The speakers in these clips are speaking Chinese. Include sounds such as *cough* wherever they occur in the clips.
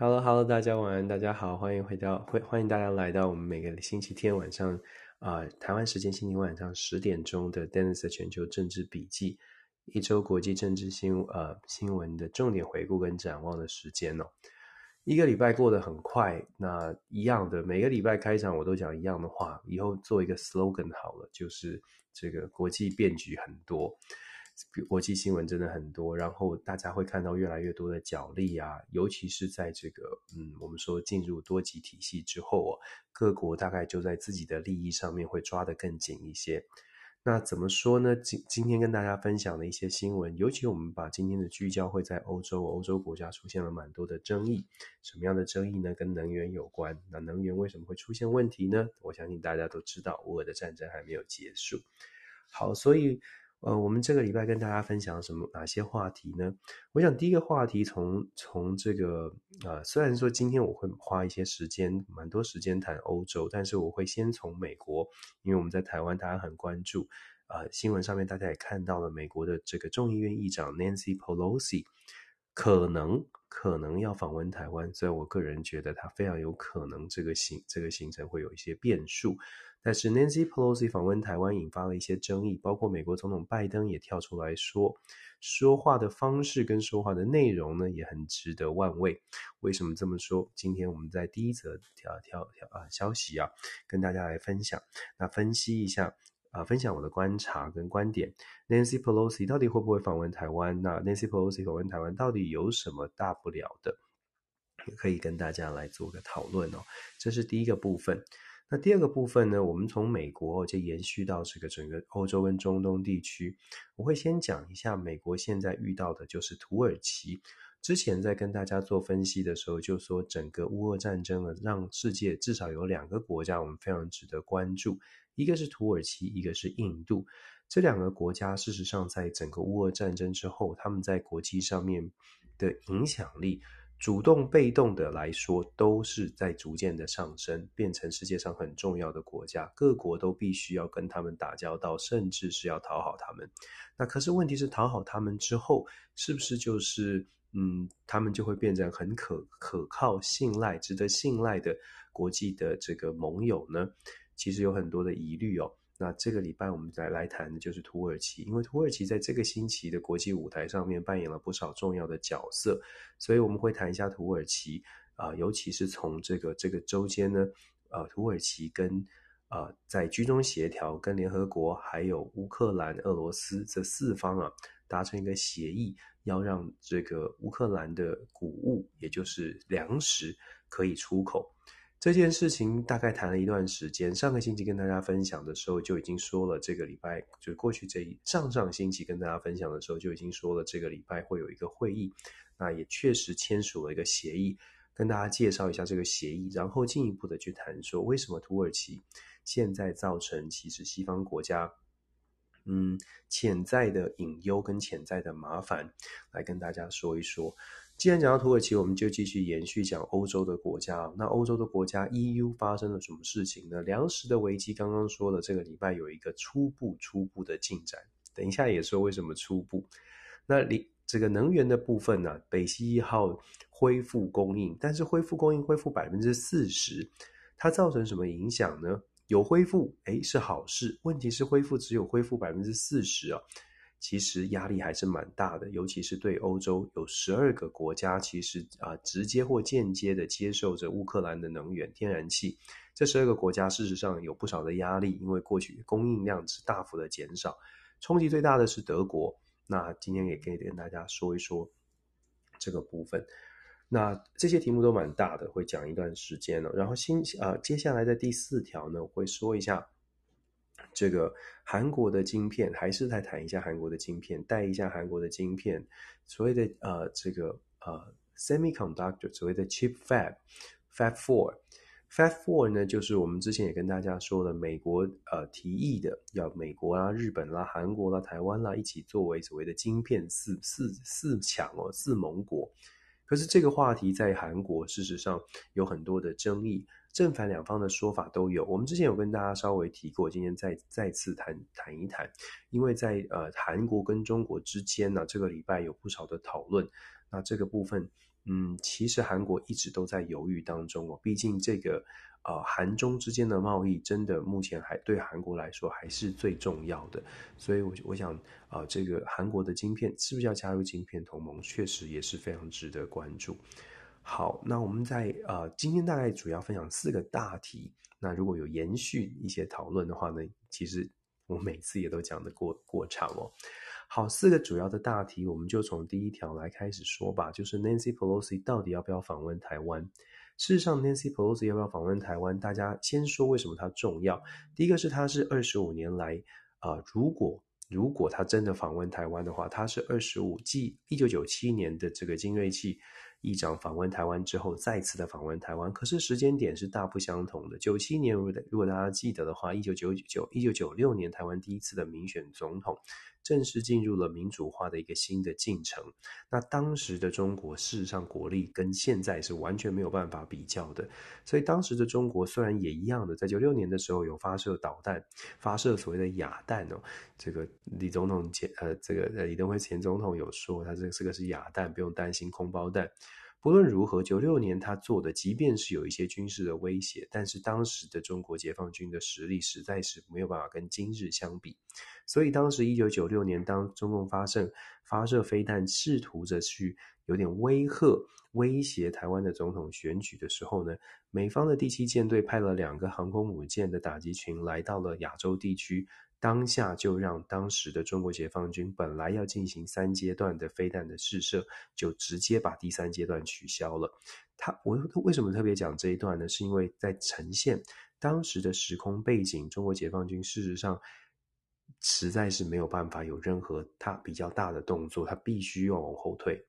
Hello，Hello，大家晚安，大家好，欢迎回到，欢欢迎大家来到我们每个星期天晚上啊、台湾时间星期晚上十点钟的 Dennis 的全球政治笔记，一周国际政治新呃新闻的重点回顾跟展望的时间哦。一个礼拜过得很快，那一样的每个礼拜开场我都讲一样的话，以后做一个 slogan 好了，就是这个国际变局很多。国际新闻真的很多，然后大家会看到越来越多的角力啊，尤其是在这个嗯，我们说进入多极体系之后哦，各国大概就在自己的利益上面会抓得更紧一些。那怎么说呢？今今天跟大家分享的一些新闻，尤其我们把今天的聚焦会在欧洲，欧洲国家出现了蛮多的争议，什么样的争议呢？跟能源有关。那能源为什么会出现问题呢？我相信大家都知道，乌俄的战争还没有结束。好，所以。呃，我们这个礼拜跟大家分享什么哪些话题呢？我想第一个话题从从这个呃，虽然说今天我会花一些时间，蛮多时间谈欧洲，但是我会先从美国，因为我们在台湾大家很关注，呃，新闻上面大家也看到了美国的这个众议院议长 Nancy Pelosi 可能可能要访问台湾，所以我个人觉得他非常有可能这个行这个行程会有一些变数。但是 Nancy Pelosi 访问台湾引发了一些争议，包括美国总统拜登也跳出来说，说话的方式跟说话的内容呢也很值得玩味。为什么这么说？今天我们在第一则条条条啊消息啊，跟大家来分享，那分析一下啊，分享我的观察跟观点。Nancy Pelosi 到底会不会访问台湾？那 Nancy Pelosi 访问台湾到底有什么大不了的？可以跟大家来做个讨论哦。这是第一个部分。那第二个部分呢，我们从美国就延续到这个整个欧洲跟中东地区。我会先讲一下美国现在遇到的就是土耳其。之前在跟大家做分析的时候，就说整个乌俄战争呢，让世界至少有两个国家我们非常值得关注，一个是土耳其，一个是印度。这两个国家事实上在整个乌俄战争之后，他们在国际上面的影响力。主动被动的来说，都是在逐渐的上升，变成世界上很重要的国家。各国都必须要跟他们打交道，甚至是要讨好他们。那可是问题是，讨好他们之后，是不是就是嗯，他们就会变成很可可靠、信赖、值得信赖的国际的这个盟友呢？其实有很多的疑虑哦。那这个礼拜我们再来谈的就是土耳其，因为土耳其在这个星期的国际舞台上面扮演了不少重要的角色，所以我们会谈一下土耳其啊、尤其是从这个这个周间呢，呃，土耳其跟呃在居中协调，跟联合国还有乌克兰、俄罗斯这四方啊达成一个协议，要让这个乌克兰的谷物，也就是粮食可以出口。这件事情大概谈了一段时间，上个星期跟大家分享的时候就已经说了，这个礼拜就过去这一上上星期跟大家分享的时候就已经说了，这个礼拜会有一个会议，那也确实签署了一个协议，跟大家介绍一下这个协议，然后进一步的去谈说为什么土耳其现在造成其实西方国家嗯潜在的隐忧跟潜在的麻烦，来跟大家说一说。既然讲到土耳其，我们就继续延续讲欧洲的国家。那欧洲的国家 EU 发生了什么事情呢？粮食的危机，刚刚说了，这个礼拜有一个初步初步的进展。等一下也说为什么初步。那里这个能源的部分呢、北溪一号恢复供应，但是恢复供应恢复百分之四十，它造成什么影响呢？有恢复，诶，是好事。问题是恢复只有恢复百分之四十啊。其实压力还是蛮大的，尤其是对欧洲有十二个国家，其实啊直接或间接的接受着乌克兰的能源天然气。这十二个国家事实上有不少的压力，因为过去供应量是大幅的减少。冲击最大的是德国。那今天也可以跟大家说一说这个部分。那这些题目都蛮大的，会讲一段时间了。然后新啊接下来的第四条呢，我会说一下。这个韩国的晶片，还是再谈一下韩国的晶片，带一下韩国的晶片，所谓的呃这个呃 semiconductor，所谓的 chip fab，fab four，fab four 呢，就是我们之前也跟大家说了，美国呃提议的，要美国啦、日本啦、韩国啦、台湾啦一起作为所谓的晶片四四四强哦，四盟国。可是这个话题在韩国事实上有很多的争议。正反两方的说法都有，我们之前有跟大家稍微提过，今天再再次谈谈一谈，因为在呃韩国跟中国之间呢，这个礼拜有不少的讨论，那这个部分，嗯，其实韩国一直都在犹豫当中哦。毕竟这个呃韩中之间的贸易，真的目前还对韩国来说还是最重要的。所以我，我想啊、呃，这个韩国的晶片是不是要加入晶片同盟，确实也是非常值得关注。好，那我们在呃今天大概主要分享四个大题。那如果有延续一些讨论的话呢，其实我每次也都讲得过过长哦。好，四个主要的大题，我们就从第一条来开始说吧。就是 Nancy Pelosi 到底要不要访问台湾？事实上，Nancy Pelosi 要不要访问台湾？大家先说为什么它重要。第一个是它是二十五年来，啊、如果如果他真的访问台湾的话，他是二十五继一九九七年的这个金瑞器议长访问台湾之后，再次的访问台湾。可是时间点是大不相同的。九七年，如果大家记得的话，一九九九一九九六年台湾第一次的民选总统。正式进入了民主化的一个新的进程。那当时的中国，事实上国力跟现在是完全没有办法比较的。所以当时的中国虽然也一样的，在九六年的时候有发射导弹，发射所谓的亚弹哦。这个李总统前呃，这个李登辉前总统有说，他这个这个是亚弹，不用担心空包弹。不论如何，九六年他做的，即便是有一些军事的威胁，但是当时的中国解放军的实力实在是没有办法跟今日相比。所以当时一九九六年，当中共发射发射飞弹，试图着去有点威吓、威胁台湾的总统选举的时候呢，美方的第七舰队派了两个航空母舰的打击群来到了亚洲地区。当下就让当时的中国解放军本来要进行三阶段的飞弹的试射，就直接把第三阶段取消了。他我为什么特别讲这一段呢？是因为在呈现当时的时空背景，中国解放军事实上实在是没有办法有任何他比较大的动作，他必须要往后退。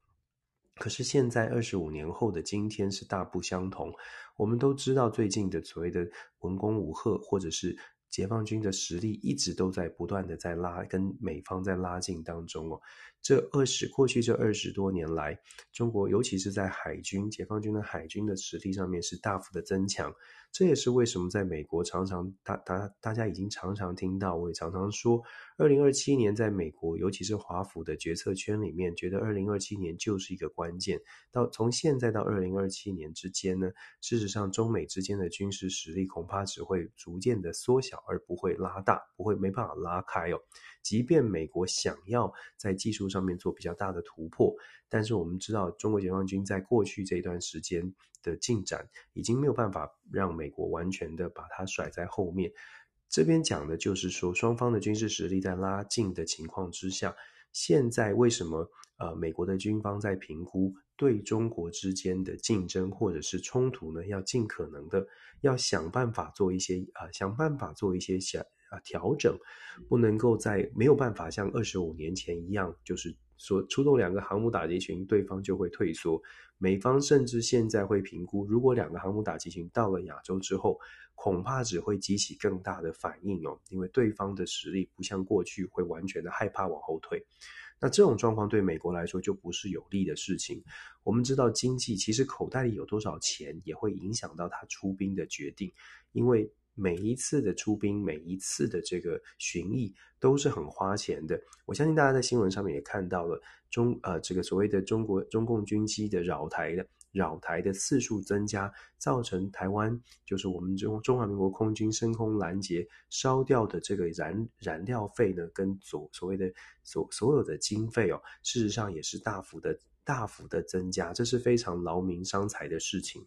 可是现在二十五年后的今天是大不相同。我们都知道最近的所谓的文攻武吓，或者是。解放军的实力一直都在不断的在拉，跟美方在拉近当中哦。这二十过去这二十多年来，中国尤其是在海军，解放军的海军的实力上面是大幅的增强。这也是为什么在美国常常大大大家已经常常听到，我也常常说，二零二七年在美国，尤其是华府的决策圈里面，觉得二零二七年就是一个关键。到从现在到二零二七年之间呢，事实上中美之间的军事实力恐怕只会逐渐的缩小，而不会拉大，不会没办法拉开哦。即便美国想要在技术上面做比较大的突破，但是我们知道，中国解放军在过去这段时间的进展，已经没有办法让美国完全的把它甩在后面。这边讲的就是说，双方的军事实力在拉近的情况之下，现在为什么呃美国的军方在评估对中国之间的竞争或者是冲突呢？要尽可能的要想办法做一些啊、呃，想办法做一些想。啊，调整不能够在没有办法像二十五年前一样，就是说出动两个航母打击群，对方就会退缩。美方甚至现在会评估，如果两个航母打击群到了亚洲之后，恐怕只会激起更大的反应哦，因为对方的实力不像过去会完全的害怕往后退。那这种状况对美国来说就不是有利的事情。我们知道经济其实口袋里有多少钱，也会影响到他出兵的决定，因为。每一次的出兵，每一次的这个巡弋都是很花钱的。我相信大家在新闻上面也看到了中呃这个所谓的中国中共军机的扰台的扰台的次数增加，造成台湾就是我们中中华民国空军升空拦截烧掉的这个燃燃料费呢，跟所所谓的所所有的经费哦，事实上也是大幅的大幅的增加，这是非常劳民伤财的事情。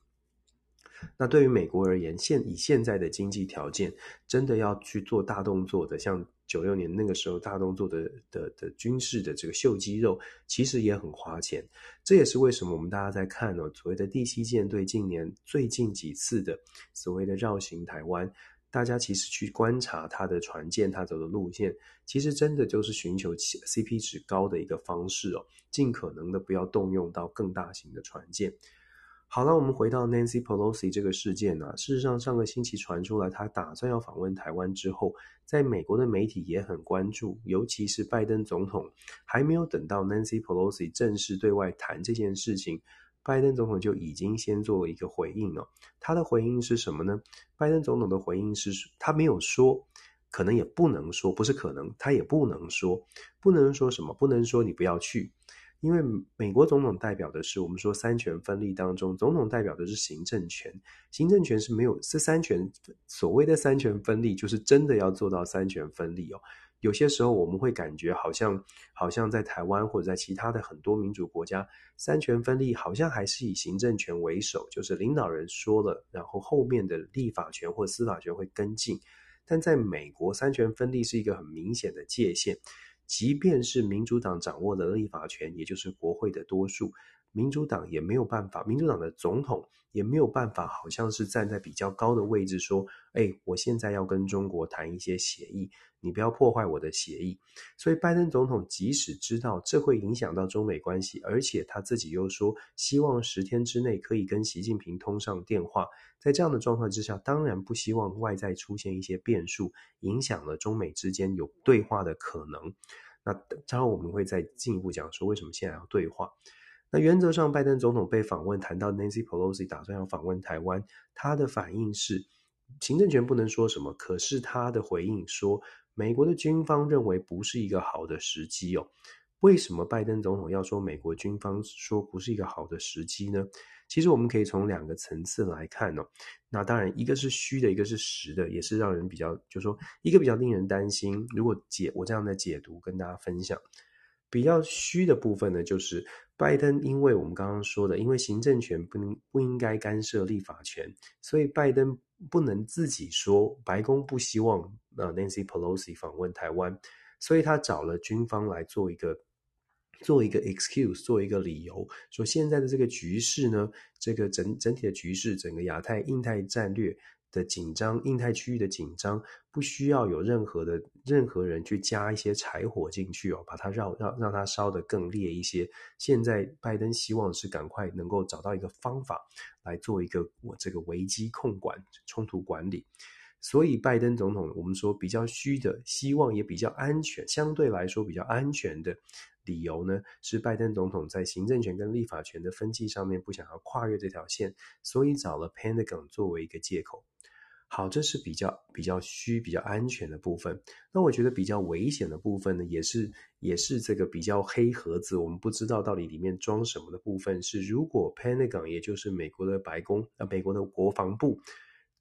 那对于美国而言，现以现在的经济条件，真的要去做大动作的，像九六年那个时候大动作的的的军事的这个秀肌肉，其实也很花钱。这也是为什么我们大家在看呢，所谓的第七舰队近年最近几次的所谓的绕行台湾，大家其实去观察它的船舰，它走的路线，其实真的就是寻求 CP 值高的一个方式哦，尽可能的不要动用到更大型的船舰。好了，我们回到 Nancy Pelosi 这个事件呢、事实上，上个星期传出来，他打算要访问台湾之后，在美国的媒体也很关注，尤其是拜登总统还没有等到 Nancy Pelosi 正式对外谈这件事情，拜登总统就已经先做了一个回应了。他的回应是什么呢？拜登总统的回应是，他没有说，可能也不能说，不是可能，他也不能说，不能说什么，不能说你不要去。因为美国总统代表的是我们说三权分立当中，总统代表的是行政权，行政权是没有这三权，所谓的三权分立就是真的要做到三权分立哦。有些时候我们会感觉好像好像在台湾或者在其他的很多民主国家，三权分立好像还是以行政权为首，就是领导人说了，然后后面的立法权或司法权会跟进。但在美国，三权分立是一个很明显的界限。即便是民主党掌握的立法权，也就是国会的多数，民主党也没有办法，民主党的总统也没有办法，好像是站在比较高的位置说：“哎，我现在要跟中国谈一些协议。”你不要破坏我的协议，所以拜登总统即使知道这会影响到中美关系，而且他自己又说希望十天之内可以跟习近平通上电话，在这样的状况之下，当然不希望外在出现一些变数，影响了中美之间有对话的可能。那当然我们会再进一步讲说为什么现在要对话。那原则上，拜登总统被访问谈到 Nancy Pelosi 打算要访问台湾，他的反应是行政权不能说什么，可是他的回应说。美国的军方认为不是一个好的时机哦。为什么拜登总统要说美国军方说不是一个好的时机呢？其实我们可以从两个层次来看哦。那当然，一个是虚的，一个是实的，也是让人比较，就是说一个比较令人担心。如果解我这样的解读跟大家分享，比较虚的部分呢，就是拜登因为我们刚刚说的，因为行政权不能不应该干涉立法权，所以拜登。不能自己说，白宫不希望呃 Nancy Pelosi 访问台湾，所以他找了军方来做一个做一个 excuse，做一个理由，说现在的这个局势呢，这个整整体的局势，整个亚太、印太战略。的紧张，印太区域的紧张，不需要有任何的任何人去加一些柴火进去哦，把它让让让它烧得更烈一些。现在拜登希望是赶快能够找到一个方法来做一个我这个危机控管、冲突管理。所以拜登总统，我们说比较虚的，希望也比较安全，相对来说比较安全的理由呢，是拜登总统在行政权跟立法权的分际上面不想要跨越这条线，所以找了 Pentagon 作为一个借口。好，这是比较比较虚、比较安全的部分。那我觉得比较危险的部分呢，也是也是这个比较黑盒子，我们不知道到底里面装什么的部分是，如果 Pentagon 也就是美国的白宫啊，美国的国防部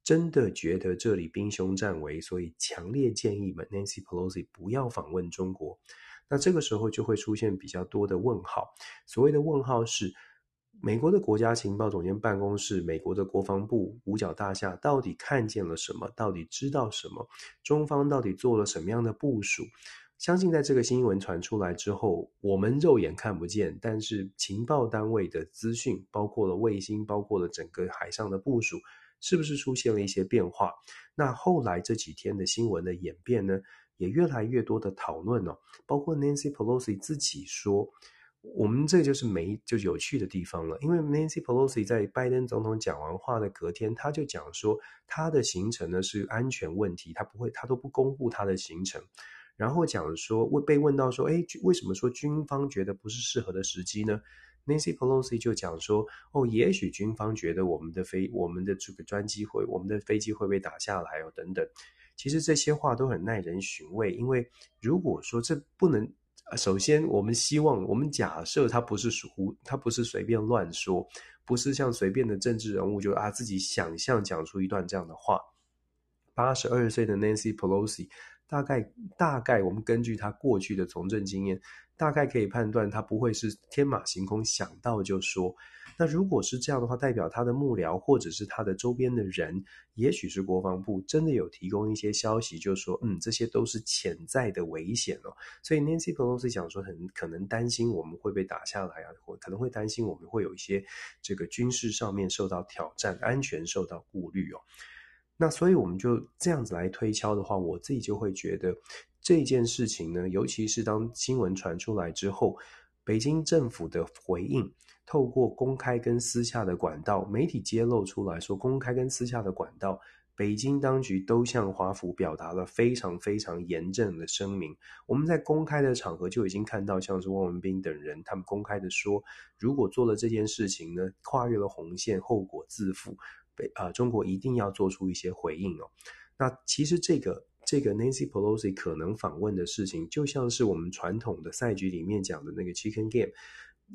真的觉得这里兵凶战危，所以强烈建议们 Nancy Pelosi 不要访问中国，那这个时候就会出现比较多的问号。所谓的问号是。美国的国家情报总监办公室、美国的国防部五角大厦到底看见了什么？到底知道什么？中方到底做了什么样的部署？相信在这个新闻传出来之后，我们肉眼看不见，但是情报单位的资讯，包括了卫星，包括了整个海上的部署，是不是出现了一些变化？那后来这几天的新闻的演变呢，也越来越多的讨论哦，包括 Nancy Pelosi 自己说。我们这就是没就有趣的地方了，因为 Nancy Pelosi 在拜登总统讲完话的隔天，他就讲说他的行程呢是安全问题，他不会，他都不公布他的行程。然后讲说，问被问到说，哎，为什么说军方觉得不是适合的时机呢？Nancy Pelosi 就讲说，哦，也许军方觉得我们的飞，我们的这个专机会，我们的飞机会被打下来哦，等等。其实这些话都很耐人寻味，因为如果说这不能。首先，我们希望，我们假设他不是胡，他不是随便乱说，不是像随便的政治人物就啊自己想象讲出一段这样的话。八十二岁的 Nancy Pelosi，大概大概我们根据他过去的从政经验，大概可以判断他不会是天马行空想到就说。那如果是这样的话，代表他的幕僚或者是他的周边的人，也许是国防部真的有提供一些消息，就说，嗯，这些都是潜在的危险哦。所以 Nancy Pelosi 讲说，很可能担心我们会被打下来啊，或可能会担心我们会有一些这个军事上面受到挑战，安全受到顾虑哦。那所以我们就这样子来推敲的话，我自己就会觉得这件事情呢，尤其是当新闻传出来之后，北京政府的回应。透过公开跟私下的管道，媒体揭露出来说，公开跟私下的管道，北京当局都向华府表达了非常非常严正的声明。我们在公开的场合就已经看到，像是汪文斌等人，他们公开的说，如果做了这件事情呢，跨越了红线，后果自负，北啊，中国一定要做出一些回应哦。那其实这个这个 Nancy Pelosi 可能访问的事情，就像是我们传统的赛局里面讲的那个 Chicken Game。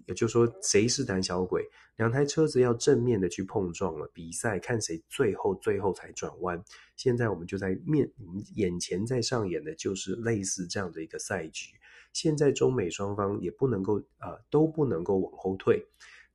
也就是说谁是胆小鬼？两台车子要正面的去碰撞了，比赛看谁最后最后才转弯。现在我们就在面眼前在上演的就是类似这样的一个赛局。现在中美双方也不能够啊、都不能够往后退，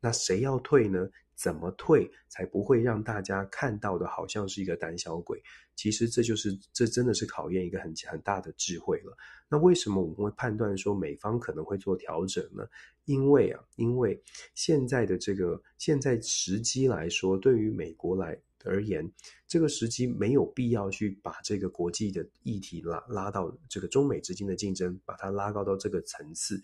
那谁要退呢？怎么退才不会让大家看到的好像是一个胆小鬼？其实这就是这真的是考验一个很很大的智慧了。那为什么我们会判断说美方可能会做调整呢？因为啊，因为现在的这个现在时机来说，对于美国来而言，这个时机没有必要去把这个国际的议题拉拉到这个中美之间的竞争，把它拉高到这个层次。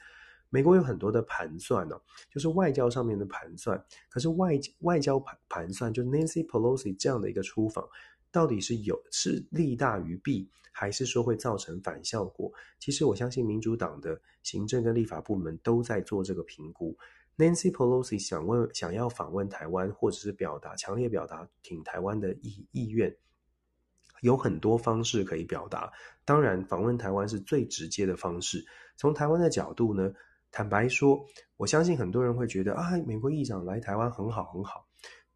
美国有很多的盘算呢、哦，就是外交上面的盘算。可是外外交盘盘算，就是 Nancy Pelosi 这样的一个出访，到底是有是利大于弊，还是说会造成反效果？其实我相信民主党的行政跟立法部门都在做这个评估。Nancy Pelosi 想问想要访问台湾，或者是表达强烈表达挺台湾的意意愿，有很多方式可以表达。当然，访问台湾是最直接的方式。从台湾的角度呢？坦白说，我相信很多人会觉得啊，美国议长来台湾很好很好，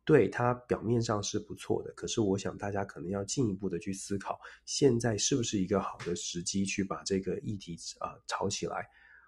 对，他表面上是不错的。可是，我想大家可能要进一步的去思考，现在是不是一个好的时机去把这个议题啊炒起来？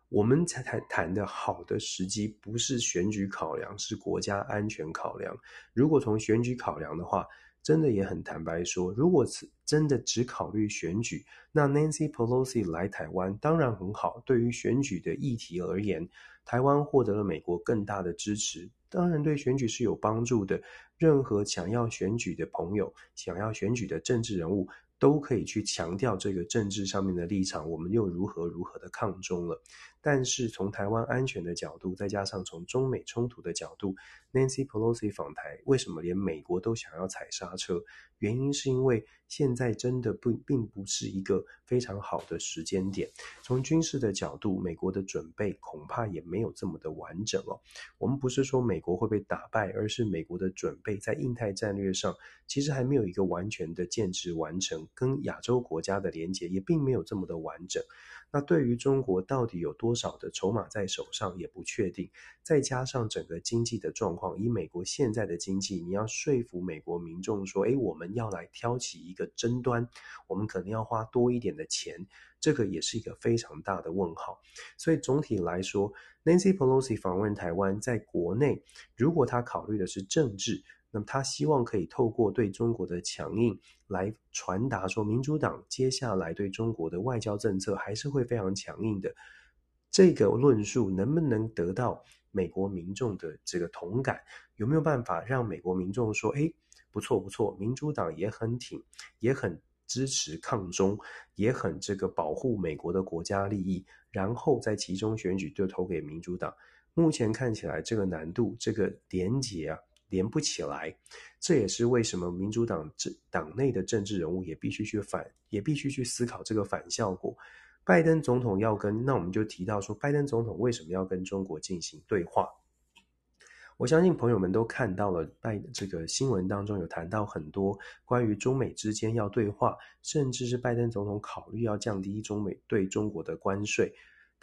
我们才谈谈的好的时机，不是选举考量，是国家安全考量。如果从选举考量的话，真的也很坦白说，如果是真的只考虑选举，那 Nancy Pelosi 来台湾当然很好。对于选举的议题而言，台湾获得了美国更大的支持，当然对选举是有帮助的。任何想要选举的朋友，想要选举的政治人物，都可以去强调这个政治上面的立场，我们又如何如何的抗中了。但是从台湾安全的角度，再加上从中美冲突的角度，Nancy Pelosi 访台，为什么连美国都想要踩刹车？原因是因为现在真的不并不是一个非常好的时间点。从军事的角度，美国的准备恐怕也没有这么的完整哦。我们不是说美国会被打败，而是美国的准备在印太战略上其实还没有一个完全的建制完成，跟亚洲国家的连结也并没有这么的完整。那对于中国到底有多少的筹码在手上也不确定，再加上整个经济的状况，以美国现在的经济，你要说服美国民众说，诶，我们要来挑起一个争端，我们可能要花多一点的钱，这个也是一个非常大的问号。所以总体来说，Nancy Pelosi 访问台湾，在国内，如果他考虑的是政治。那么他希望可以透过对中国的强硬来传达说，民主党接下来对中国的外交政策还是会非常强硬的。这个论述能不能得到美国民众的这个同感？有没有办法让美国民众说，诶，不错不错，民主党也很挺，也很支持抗中，也很这个保护美国的国家利益，然后在其中选举就投给民主党。目前看起来这个难度，这个连结啊。连不起来，这也是为什么民主党政党内的政治人物也必须去反，也必须去思考这个反效果。拜登总统要跟，那我们就提到说，拜登总统为什么要跟中国进行对话？我相信朋友们都看到了，拜这个新闻当中有谈到很多关于中美之间要对话，甚至是拜登总统考虑要降低中美对中国的关税。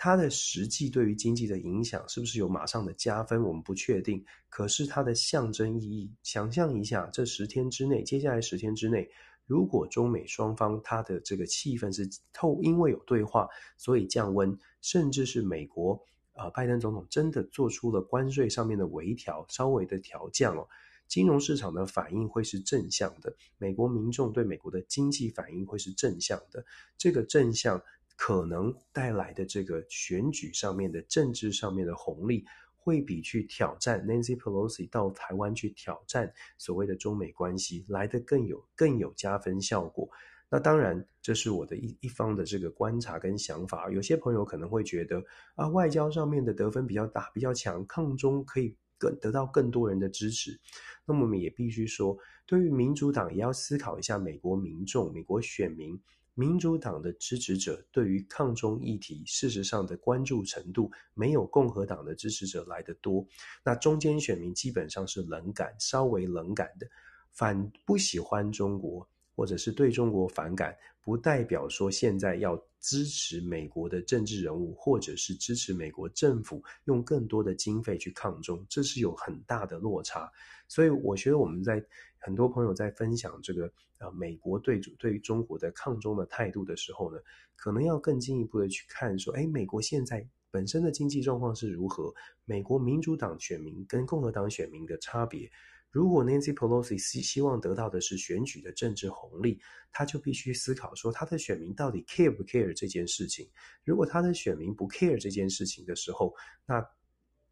它的实际对于经济的影响是不是有马上的加分？我们不确定。可是它的象征意义，想象一下，这十天之内，接下来十天之内，如果中美双方它的这个气氛是透，因为有对话，所以降温，甚至是美国啊、拜登总统真的做出了关税上面的微调，稍微的调降哦，金融市场的反应会是正向的，美国民众对美国的经济反应会是正向的，这个正向。可能带来的这个选举上面的政治上面的红利，会比去挑战 Nancy Pelosi 到台湾去挑战所谓的中美关系来得更有更有加分效果。那当然，这是我的一一方的这个观察跟想法。有些朋友可能会觉得啊，外交上面的得分比较大，比较强，抗中可以更得到更多人的支持。那么我们也必须说，对于民主党也要思考一下，美国民众、美国选民。民主党的支持者对于抗中议题，事实上的关注程度没有共和党的支持者来得多。那中间选民基本上是冷感，稍微冷感的，反不喜欢中国，或者是对中国反感，不代表说现在要支持美国的政治人物，或者是支持美国政府用更多的经费去抗中，这是有很大的落差。所以我觉得我们在很多朋友在分享这个呃美国对对于中国的抗中的态度的时候呢，可能要更进一步的去看说，哎，美国现在本身的经济状况是如何？美国民主党选民跟共和党选民的差别。如果 Nancy Pelosi 希希望得到的是选举的政治红利，他就必须思考说，他的选民到底 care 不 care 这件事情。如果他的选民不 care 这件事情的时候，那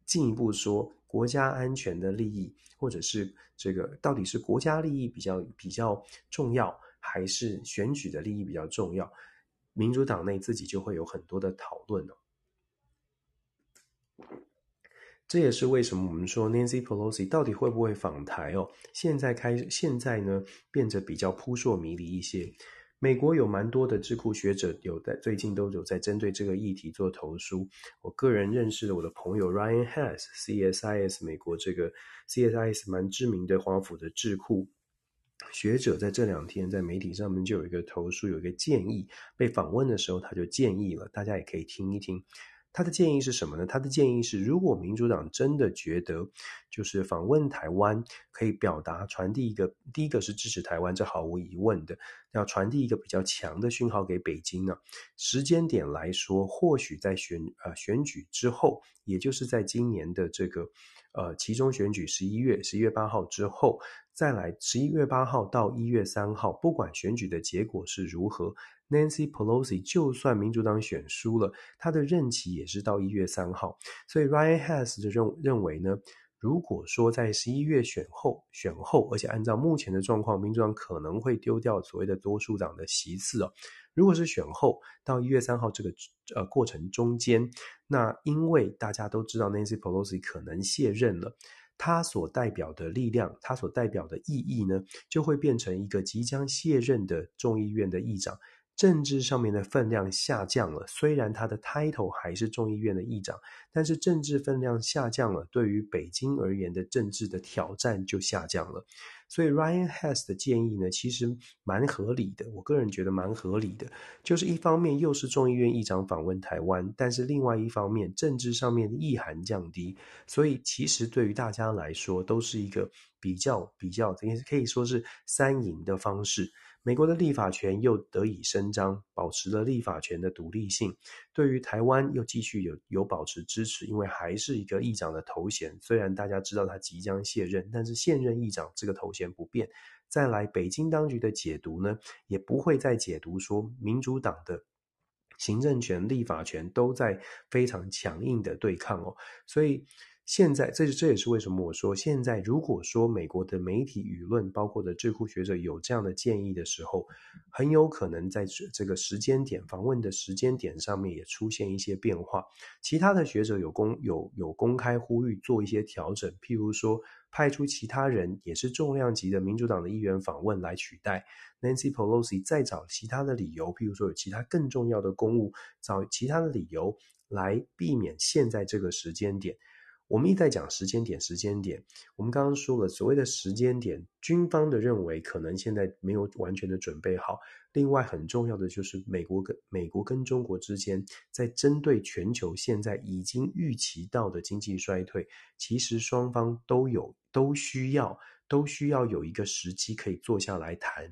进一步说，国家安全的利益，或者是这个到底是国家利益比较比较重要，还是选举的利益比较重要？民主党内自己就会有很多的讨论了。这也是为什么我们说 Nancy Pelosi 到底会不会访台哦？现在开，现在呢变得比较扑朔迷离一些。美国有蛮多的智库学者有在最近都有在针对这个议题做投书。我个人认识的我的朋友 Ryan Hess，CSIS 美国这个 CSIS 蛮知名的华府的智库学者，在这两天在媒体上面就有一个投书，有一个建议。被访问的时候他就建议了，大家也可以听一听。他的建议是什么呢？他的建议是，如果民主党真的觉得，就是访问台湾可以表达、传递一个，第一个是支持台湾，这毫无疑问的，要传递一个比较强的讯号给北京呢。时间点来说，或许在选呃选举之后，也就是在今年的这个呃期中选举十一月十一月八号之后，再来十一月八号到一月三号，不管选举的结果是如何。Nancy Pelosi 就算民主党选输了，他的任期也是到一月三号。所以 Ryan Hess 的认认为呢，如果说在十一月选后选后，而且按照目前的状况，民主党可能会丢掉所谓的多数党的席次哦。如果是选后到一月三号这个呃过程中间，那因为大家都知道 Nancy Pelosi 可能卸任了，他所代表的力量，他所代表的意义呢，就会变成一个即将卸任的众议院的议长。政治上面的分量下降了，虽然他的 title 还是众议院的议长，但是政治分量下降了，对于北京而言的政治的挑战就下降了。所以 Ryan Hess 的建议呢，其实蛮合理的，我个人觉得蛮合理的。就是一方面又是众议院议长访问台湾，但是另外一方面政治上面的意涵降低，所以其实对于大家来说都是一个比较比较，也可以说是三赢的方式。美国的立法权又得以伸张，保持了立法权的独立性。对于台湾又继续有有保持支持，因为还是一个议长的头衔。虽然大家知道他即将卸任，但是现任议长这个头衔不变。再来，北京当局的解读呢，也不会再解读说民主党的行政权、立法权都在非常强硬的对抗哦，所以。现在，这这也是为什么我说，现在如果说美国的媒体舆论，包括的智库学者有这样的建议的时候，很有可能在这这个时间点访问的时间点上面也出现一些变化。其他的学者有公有有公开呼吁做一些调整，譬如说派出其他人也是重量级的民主党的议员访问来取代 Nancy Pelosi，再找其他的理由，譬如说有其他更重要的公务，找其他的理由来避免现在这个时间点。我们一再讲时间点，时间点。我们刚刚说了，所谓的时间点，军方的认为可能现在没有完全的准备好。另外，很重要的就是美国跟美国跟中国之间，在针对全球现在已经预期到的经济衰退，其实双方都有都需要都需要有一个时机可以坐下来谈。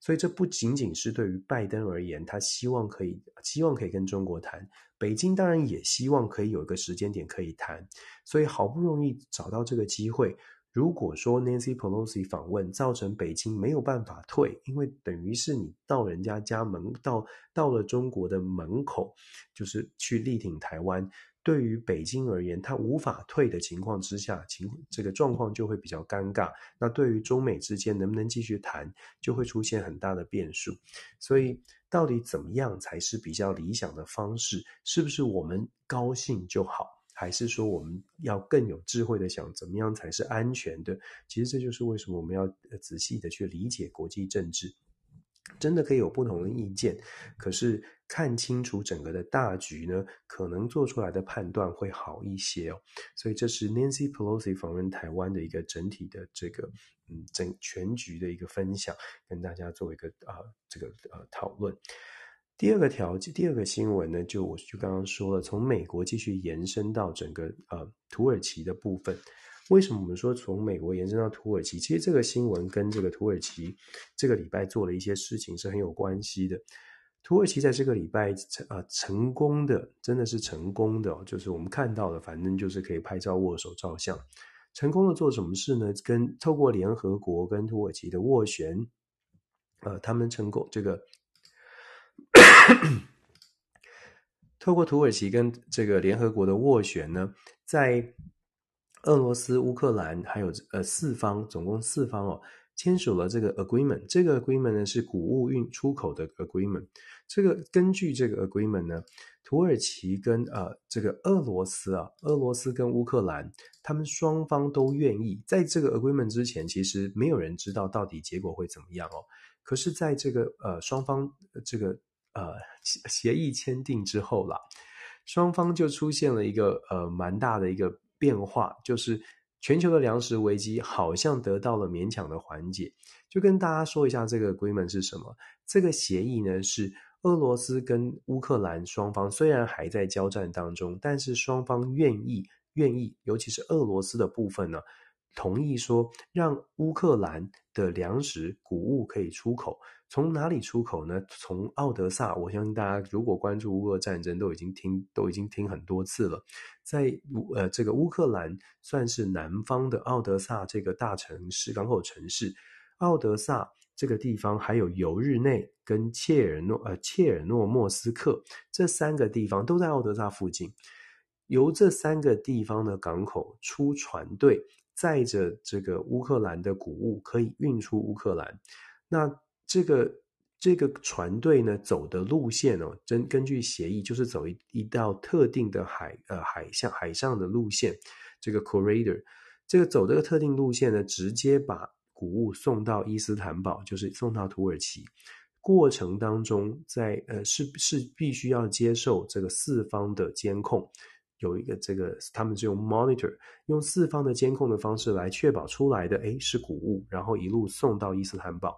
所以这不仅仅是对于拜登而言，他希望可以希望可以跟中国谈，北京当然也希望可以有一个时间点可以谈。所以好不容易找到这个机会，如果说 Nancy Pelosi 访问造成北京没有办法退，因为等于是你到人家家门，到到了中国的门口，就是去力挺台湾。对于北京而言，它无法退的情况之下，情这个状况就会比较尴尬。那对于中美之间能不能继续谈，就会出现很大的变数。所以，到底怎么样才是比较理想的方式？是不是我们高兴就好，还是说我们要更有智慧的想，怎么样才是安全的？其实这就是为什么我们要仔细的去理解国际政治。真的可以有不同的意见，可是看清楚整个的大局呢，可能做出来的判断会好一些哦。所以这是 Nancy Pelosi 访问台湾的一个整体的这个嗯整全局的一个分享，跟大家做一个啊、呃、这个呃讨论。第二个条件，第二个新闻呢，就我就刚刚说了，从美国继续延伸到整个呃土耳其的部分。为什么我们说从美国延伸到土耳其？其实这个新闻跟这个土耳其这个礼拜做了一些事情是很有关系的。土耳其在这个礼拜成啊成功的，真的是成功的，就是我们看到的，反正就是可以拍照、握手、照相，成功的做什么事呢？跟透过联合国跟土耳其的斡旋，呃，他们成功这个 *coughs* 透过土耳其跟这个联合国的斡旋呢，在。俄罗斯、乌克兰还有呃四方，总共四方哦，签署了这个 agreement。这个 agreement 呢是谷物运出口的 agreement。这个根据这个 agreement 呢，土耳其跟呃这个俄罗斯啊，俄罗斯跟乌克兰，他们双方都愿意。在这个 agreement 之前，其实没有人知道到底结果会怎么样哦。可是，在这个呃双方这个呃协议签订之后啦，双方就出现了一个呃蛮大的一个。变化就是全球的粮食危机好像得到了勉强的缓解。就跟大家说一下这个 agreement 是什么。这个协议呢，是俄罗斯跟乌克兰双方虽然还在交战当中，但是双方愿意愿意，尤其是俄罗斯的部分呢，同意说让乌克兰的粮食谷物可以出口。从哪里出口呢？从奥德萨，我相信大家如果关注乌俄战争，都已经听都已经听很多次了。在乌呃这个乌克兰算是南方的奥德萨这个大城市港口城市，奥德萨这个地方还有尤日内跟切尔诺呃切尔诺莫斯克这三个地方都在奥德萨附近，由这三个地方的港口出船队，载着这个乌克兰的谷物可以运出乌克兰，那。这个这个船队呢，走的路线哦，根根据协议就是走一一道特定的海呃海上海上的路线，这个 corridor，这个走这个特定路线呢，直接把谷物送到伊斯坦堡，就是送到土耳其。过程当中在，在呃是是必须要接受这个四方的监控，有一个这个他们是用 monitor，用四方的监控的方式来确保出来的诶是谷物，然后一路送到伊斯坦堡。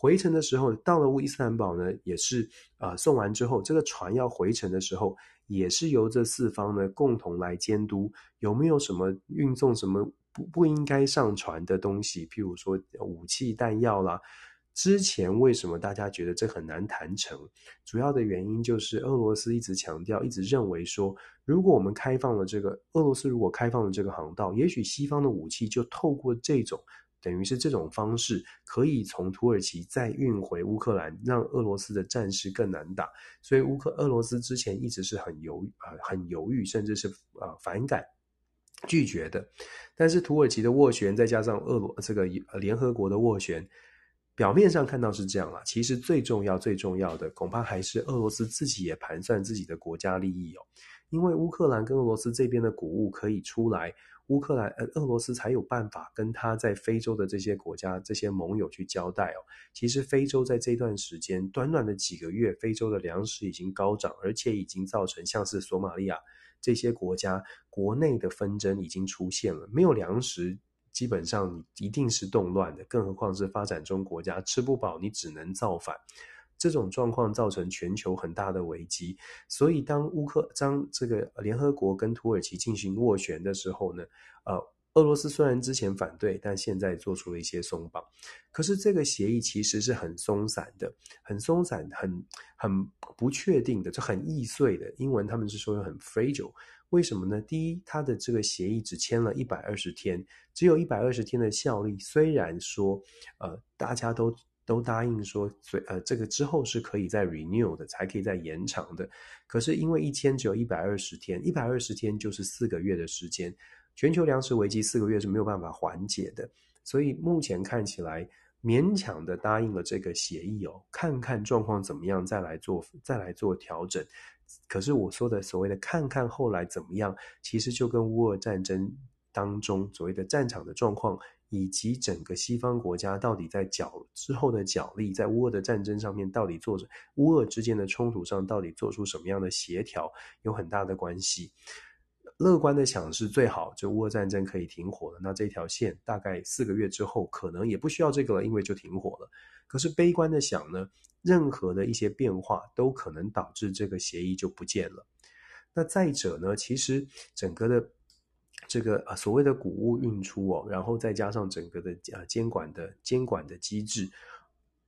回程的时候，到了乌伊斯坦堡呢，也是啊、送完之后，这个船要回程的时候，也是由这四方呢共同来监督有没有什么运送什么不不应该上船的东西，譬如说武器弹药啦。之前为什么大家觉得这很难谈成？主要的原因就是俄罗斯一直强调，一直认为说，如果我们开放了这个俄罗斯如果开放了这个航道，也许西方的武器就透过这种。等于是这种方式可以从土耳其再运回乌克兰，让俄罗斯的战事更难打。所以乌克俄罗斯之前一直是很犹呃很犹豫，甚至是呃反感拒绝的。但是土耳其的斡旋，再加上俄罗这个联合国的斡旋，表面上看到是这样啦，其实最重要最重要的恐怕还是俄罗斯自己也盘算自己的国家利益哦，因为乌克兰跟俄罗斯这边的谷物可以出来。乌克兰呃，俄罗斯才有办法跟他在非洲的这些国家、这些盟友去交代哦。其实非洲在这段时间，短短的几个月，非洲的粮食已经高涨，而且已经造成像是索马利亚这些国家国内的纷争已经出现了。没有粮食，基本上你一定是动乱的，更何况是发展中国家，吃不饱你只能造反。这种状况造成全球很大的危机，所以当乌克当这个联合国跟土耳其进行斡旋的时候呢，呃，俄罗斯虽然之前反对，但现在做出了一些松绑。可是这个协议其实是很松散的，很松散，很很不确定的，就很易碎的。英文他们是说很 fragile。为什么呢？第一，它的这个协议只签了一百二十天，只有一百二十天的效力。虽然说，呃，大家都。都答应说，所以呃，这个之后是可以再 renew 的，才可以再延长的。可是因为一签只有一百二十天，一百二十天就是四个月的时间，全球粮食危机四个月是没有办法缓解的。所以目前看起来勉强的答应了这个协议哦，看看状况怎么样再来做再来做调整。可是我说的所谓的看看后来怎么样，其实就跟乌俄战争当中所谓的战场的状况。以及整个西方国家到底在角之后的角力，在乌俄的战争上面到底做着乌俄之间的冲突上到底做出什么样的协调，有很大的关系。乐观的想是最好，就乌俄战争可以停火了。那这条线大概四个月之后，可能也不需要这个了，因为就停火了。可是悲观的想呢，任何的一些变化都可能导致这个协议就不见了。那再者呢，其实整个的这个啊所谓的谷物运出哦，然后再加上整个的啊监管的监管的机制，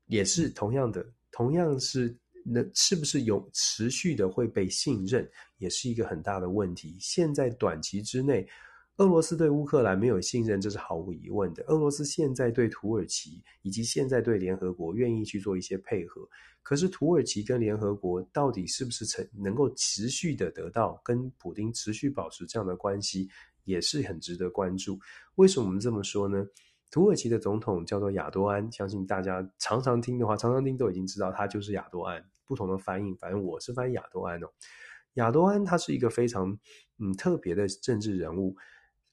也是同样的，同样是。那是不是有持续的会被信任，也是一个很大的问题。现在短期之内，俄罗斯对乌克兰没有信任，这是毫无疑问的。俄罗斯现在对土耳其以及现在对联合国愿意去做一些配合，可是土耳其跟联合国到底是不是成能够持续的得到跟普丁持续保持这样的关系，也是很值得关注。为什么我们这么说呢？土耳其的总统叫做亚多安，相信大家常常听的话，常常听都已经知道他就是亚多安。不同的翻译，反正我是翻译亚多安哦。亚多安他是一个非常嗯特别的政治人物。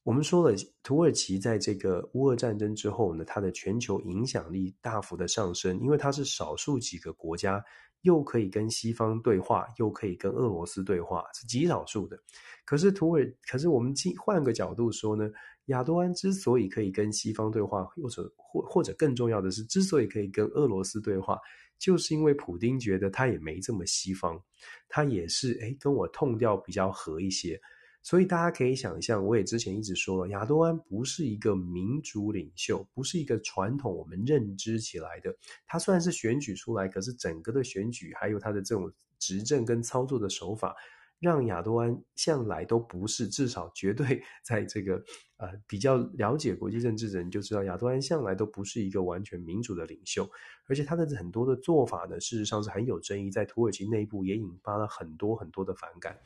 我们说了，土耳其在这个乌俄战争之后呢，它的全球影响力大幅的上升，因为它是少数几个国家又可以跟西方对话，又可以跟俄罗斯对话，是极少数的。可是土耳，可是我们换个角度说呢。亚多安之所以可以跟西方对话，或者或或者更重要的是，之所以可以跟俄罗斯对话，就是因为普丁觉得他也没这么西方，他也是哎跟我痛调比较合一些。所以大家可以想象，我也之前一直说了，亚多安不是一个民主领袖，不是一个传统我们认知起来的。他虽然是选举出来，可是整个的选举还有他的这种执政跟操作的手法。让亚多安向来都不是，至少绝对在这个呃比较了解国际政治的人就知道，亚多安向来都不是一个完全民主的领袖，而且他的很多的做法呢，事实上是很有争议，在土耳其内部也引发了很多很多的反感。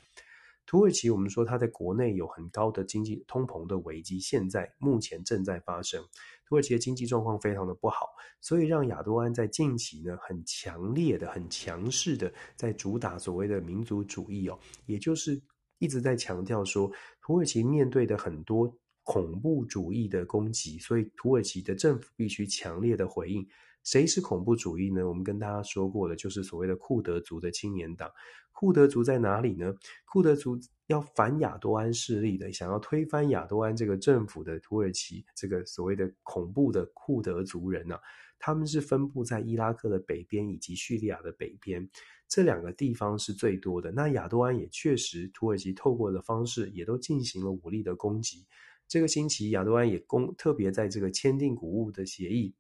土耳其，我们说它在国内有很高的经济通膨的危机，现在目前正在发生。土耳其的经济状况非常的不好，所以让亚多安在近期呢，很强烈的、很强势的在主打所谓的民族主义哦，也就是一直在强调说，土耳其面对的很多恐怖主义的攻击，所以土耳其的政府必须强烈的回应。谁是恐怖主义呢？我们跟大家说过的，就是所谓的库德族的青年党。库德族在哪里呢？库德族要反亚多安势力的，想要推翻亚多安这个政府的土耳其，这个所谓的恐怖的库德族人呢、他们是分布在伊拉克的北边以及叙利亚的北边，这两个地方是最多的。那亚多安也确实，土耳其透过的方式也都进行了武力的攻击。这个星期，亚多安也攻，特别在这个签订谷物的协议。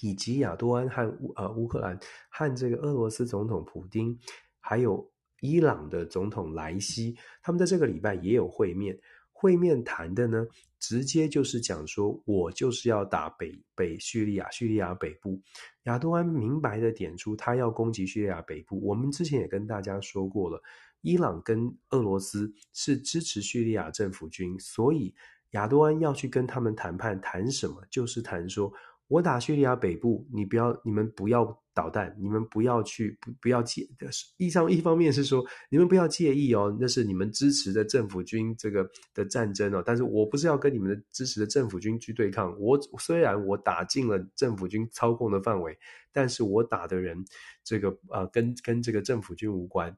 以及亚多安和乌呃乌克兰和这个俄罗斯总统普丁，还有伊朗的总统莱西，他们在这个礼拜也有会面。会面谈的呢，直接就是讲说，我就是要打北北叙利亚，叙利亚北部。亚多安明白的点出，他要攻击叙利亚北部。我们之前也跟大家说过了，伊朗跟俄罗斯是支持叙利亚政府军，所以亚多安要去跟他们谈判，谈什么？就是谈说。我打叙利亚北部，你不要，你们不要导弹，你们不要去，不不要介。一上一方面是说，你们不要介意哦，那是你们支持的政府军这个的战争哦。但是我不是要跟你们的支持的政府军去对抗。我虽然我打进了政府军操控的范围，但是我打的人，这个呃，跟跟这个政府军无关。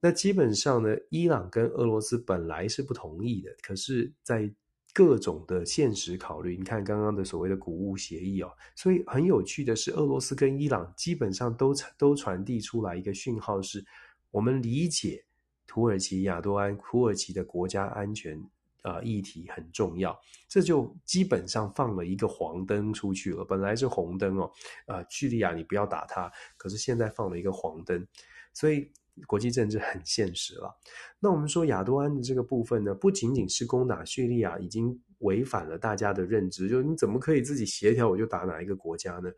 那基本上呢，伊朗跟俄罗斯本来是不同意的，可是，在各种的现实考虑，你看刚刚的所谓的谷物协议哦，所以很有趣的是，俄罗斯跟伊朗基本上都都传递出来一个讯号是，我们理解土耳其亚多安土耳其的国家安全啊、呃、议题很重要，这就基本上放了一个黄灯出去了，本来是红灯哦，啊、叙利亚你不要打它，可是现在放了一个黄灯，所以。国际政治很现实了。*laughs* 那我们说亚多安的这个部分呢，不仅仅是攻打叙利亚，已经违反了大家的认知。就是你怎么可以自己协调，我就打哪一个国家呢？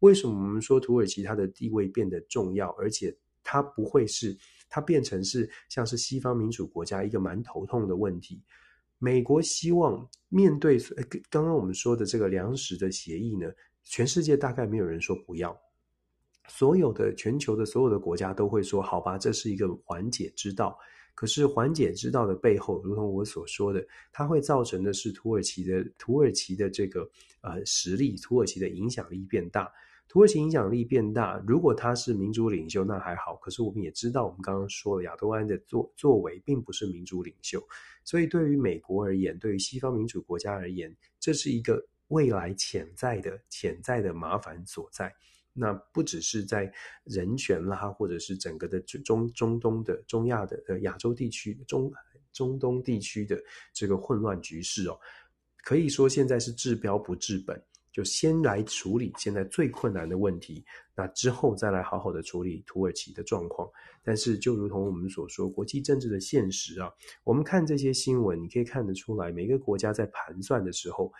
为什么我们说土耳其它的地位变得重要，而且它不会是它变成是像是西方民主国家一个蛮头痛的问题？美国希望面对刚刚我们说的这个粮食的协议呢，全世界大概没有人说不要。所有的全球的所有的国家都会说：“好吧，这是一个缓解之道。”可是缓解之道的背后，如同我所说的，它会造成的是土耳其的土耳其的这个呃实力，土耳其的影响力变大。土耳其影响力变大，如果他是民主领袖，那还好。可是我们也知道，我们刚刚说了，亚多安的作作为并不是民主领袖，所以对于美国而言，对于西方民主国家而言，这是一个未来潜在的潜在的麻烦所在。那不只是在人权啦，或者是整个的中中东的中亚的呃亚洲地区中中东地区的这个混乱局势哦，可以说现在是治标不治本。就先来处理现在最困难的问题，那之后再来好好的处理土耳其的状况。但是，就如同我们所说，国际政治的现实啊，我们看这些新闻，你可以看得出来，每个国家在盘算的时候，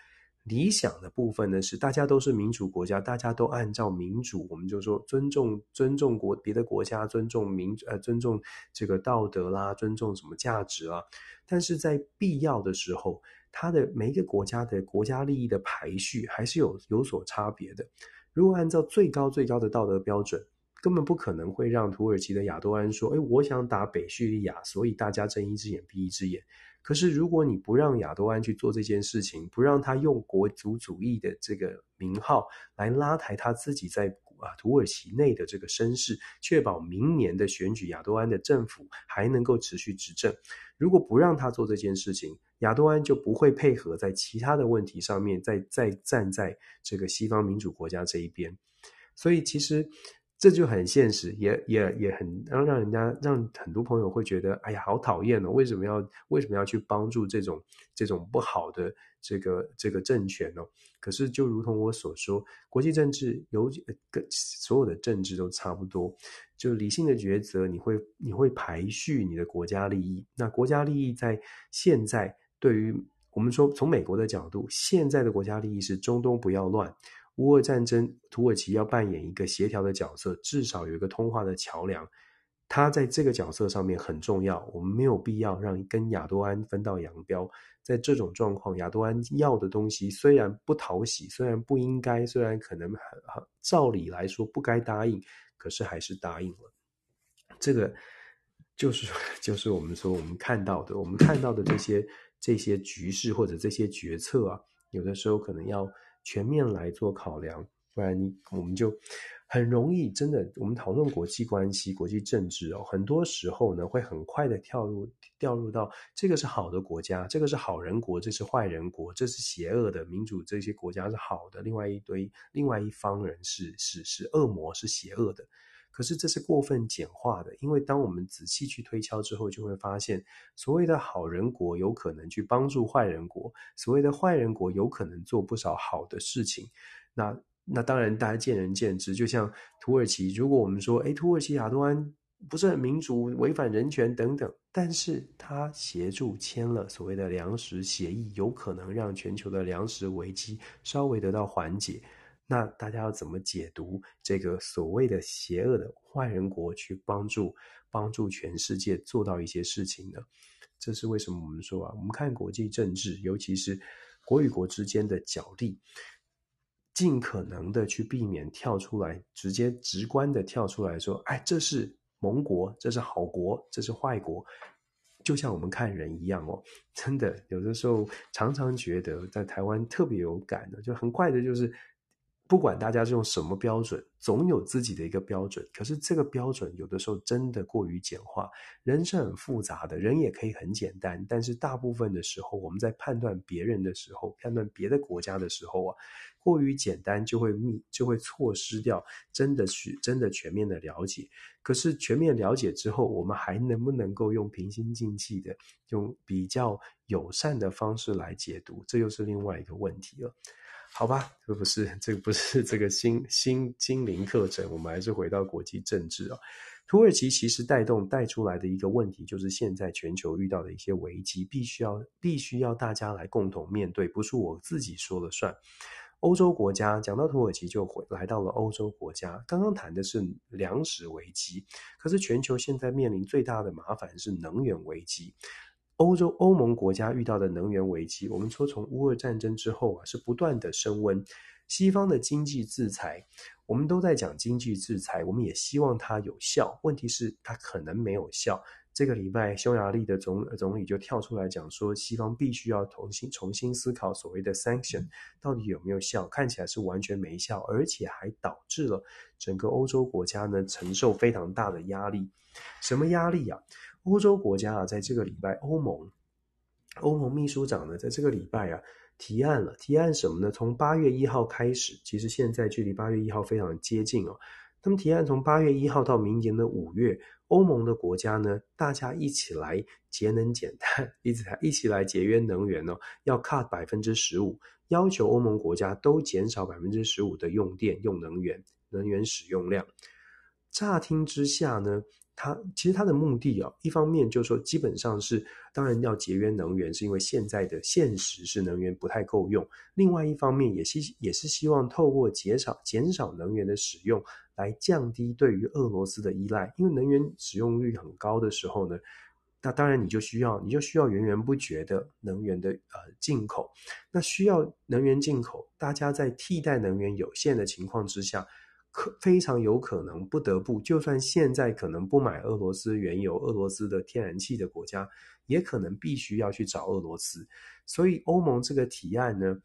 理想的部分呢是大家都是民主国家，大家都按照民主，我们就说尊重尊重国别的国家，尊重民呃尊重这个道德啦，尊重什么价值啦。但是在必要的时候，它的每一个国家的国家利益的排序还是有有所差别的。如果按照最高最高的道德标准，根本不可能会让土耳其的亚多安说：“哎，我想打北叙利亚，所以大家睁一只眼闭一只眼。”可是如果你不让亚多安去做这件事情，不让他用国族主义的这个名号来拉抬他自己在啊土耳其内的这个声势，确保明年的选举亚多安的政府还能够持续执政。如果不让他做这件事情，亚多安就不会配合在其他的问题上面，再再站在这个西方民主国家这一边。所以其实这就很现实，也也也很让让人家让很多朋友会觉得，哎呀，好讨厌哦！为什么要为什么要去帮助这种这种不好的这个这个政权呢？可是就如同我所说，国际政治有跟所有的政治都差不多。就理性的抉择，你会你会排序你的国家利益。那国家利益在现在对于我们说，从美国的角度，现在的国家利益是中东不要乱，乌俄战争，土耳其要扮演一个协调的角色，至少有一个通话的桥梁。他在这个角色上面很重要，我们没有必要让跟亚多安分道扬镳。在这种状况，亚多安要的东西虽然不讨喜，虽然不应该，虽然可能很很照理来说不该答应。可是还是答应了，这个就是 *laughs* 就是我们说我们看到的，我们看到的这些这些局势或者这些决策啊，有的时候可能要全面来做考量，不然你我们就很容易真的，我们讨论国际关系、国际政治哦，很多时候呢会很快的跳入掉入到这个是好的国家，这个是好人国，这是坏人国，这是邪恶的民主，这些国家是好的，另外一堆另外一方人是是是恶魔，是邪恶的。可是这是过分简化的，因为当我们仔细去推敲之后，就会发现，所谓的好人国有可能去帮助坏人国，所谓的坏人国有可能做不少好的事情。那那当然，大家见仁见智。就像土耳其，如果我们说，诶，土耳其亚多安不是很民主，违反人权等等，但是他协助签了所谓的粮食协议，有可能让全球的粮食危机稍微得到缓解。那大家要怎么解读这个所谓的邪恶的坏人国去帮助帮助全世界做到一些事情呢？这是为什么我们说啊，我们看国际政治，尤其是国与国之间的角力，尽可能的去避免跳出来，直接直观的跳出来说，哎，这是盟国，这是好国，这是坏国，就像我们看人一样哦。真的，有的时候常常觉得在台湾特别有感的，就很快的，就是。不管大家是用什么标准，总有自己的一个标准。可是这个标准有的时候真的过于简化。人是很复杂的，人也可以很简单。但是大部分的时候，我们在判断别人的时候，判断别的国家的时候啊，过于简单就会密，就会错失掉真的去真的全面的了解。可是全面了解之后，我们还能不能够用平心静气的，用比较友善的方式来解读？这又是另外一个问题了。好吧，这不是这个不是这个心心心灵课程，我们还是回到国际政治啊。土耳其其实带动带出来的一个问题，就是现在全球遇到的一些危机，必须要必须要大家来共同面对，不是我自己说了算。欧洲国家讲到土耳其就回来到了欧洲国家，刚刚谈的是粮食危机，可是全球现在面临最大的麻烦是能源危机。欧洲欧盟国家遇到的能源危机，我们说从乌俄战争之后啊，是不断的升温。西方的经济制裁，我们都在讲经济制裁，我们也希望它有效。问题是它可能没有效。这个礼拜，匈牙利的总总理就跳出来讲说，西方必须要重新重新思考所谓的 sanction 到底有没有效？看起来是完全没效，而且还导致了整个欧洲国家呢承受非常大的压力。什么压力啊？欧洲国家啊，在这个礼拜，欧盟欧盟秘书长呢，在这个礼拜啊提案了，提案什么呢？从八月一号开始，其实现在距离八月一号非常接近哦。他们提案从八月一号到明年的五月，欧盟的国家呢，大家一起来节能减碳，*laughs* 一起来一起来节约能源哦，要 cut 百分之十五，要求欧盟国家都减少百分之十五的用电、用能源、能源使用量。乍听之下呢，它其实它的目的啊，一方面就是说，基本上是当然要节约能源，是因为现在的现实是能源不太够用；另外一方面，也是也是希望透过减少减少能源的使用。来降低对于俄罗斯的依赖，因为能源使用率很高的时候呢，那当然你就需要你就需要源源不绝的能源的呃进口，那需要能源进口，大家在替代能源有限的情况之下，可非常有可能不得不，就算现在可能不买俄罗斯原油、俄罗斯的天然气的国家，也可能必须要去找俄罗斯，所以欧盟这个提案呢。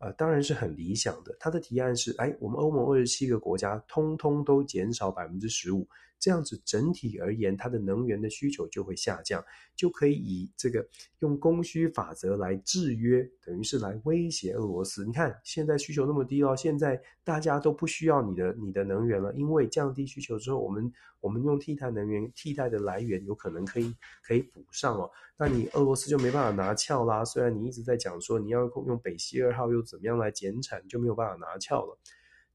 呃，当然是很理想的。他的提案是，哎，我们欧盟二十七个国家通通都减少百分之十五。这样子整体而言，它的能源的需求就会下降，就可以以这个用供需法则来制约，等于是来威胁俄罗斯。你看现在需求那么低哦，现在大家都不需要你的你的能源了，因为降低需求之后，我们我们用替代能源替代的来源有可能可以可以补上哦。那你俄罗斯就没办法拿翘啦。虽然你一直在讲说你要用北溪二号又怎么样来减产，就没有办法拿翘了。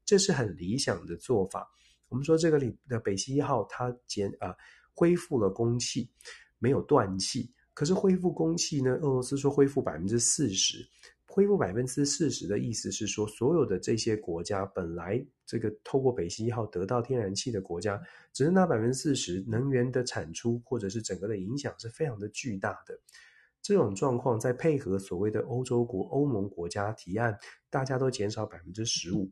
这是很理想的做法。我们说这个里的北溪一号，它减啊恢复了供气，没有断气。可是恢复供气呢？俄罗斯说恢复百分之四十，恢复百分之四十的意思是说，所有的这些国家本来这个透过北溪一号得到天然气的国家，只是那百分之四十，能源的产出或者是整个的影响是非常的巨大的。这种状况再配合所谓的欧洲国、欧盟国家提案，大家都减少百分之十五。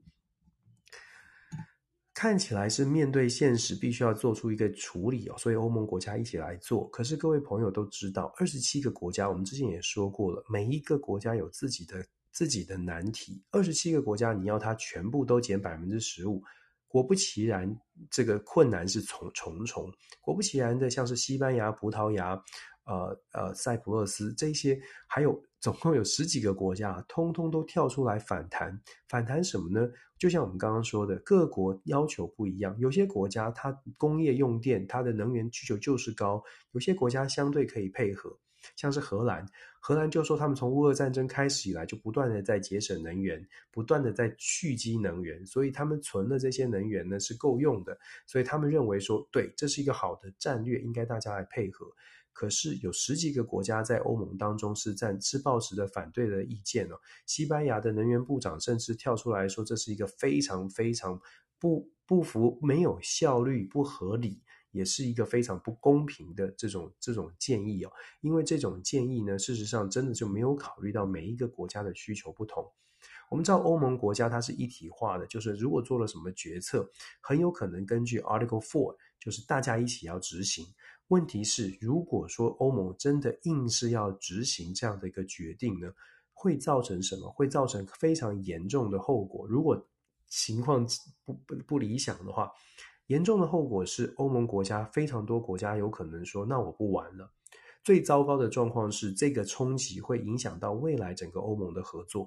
看起来是面对现实，必须要做出一个处理哦，所以欧盟国家一起来做。可是各位朋友都知道，二十七个国家，我们之前也说过了，每一个国家有自己的自己的难题。二十七个国家，你要它全部都减百分之十五，果不其然，这个困难是重重重。果不其然的，像是西班牙、葡萄牙。呃呃，塞浦路斯这些，还有总共有十几个国家，通通都跳出来反弹。反弹什么呢？就像我们刚刚说的，各国要求不一样。有些国家它工业用电，它的能源需求就是高；有些国家相对可以配合，像是荷兰。荷兰就说他们从乌俄战争开始以来，就不断的在节省能源，不断的在蓄积能源，所以他们存的这些能源呢是够用的。所以他们认为说，对，这是一个好的战略，应该大家来配合。可是有十几个国家在欧盟当中是在持抱持的反对的意见哦。西班牙的能源部长甚至跳出来说，这是一个非常非常不不符、没有效率、不合理，也是一个非常不公平的这种这种建议哦。因为这种建议呢，事实上真的就没有考虑到每一个国家的需求不同。我们知道欧盟国家它是一体化的，就是如果做了什么决策，很有可能根据 Article Four，就是大家一起要执行。问题是，如果说欧盟真的硬是要执行这样的一个决定呢，会造成什么？会造成非常严重的后果。如果情况不不不理想的话，严重的后果是欧盟国家非常多国家有可能说：“那我不玩了。”最糟糕的状况是，这个冲击会影响到未来整个欧盟的合作。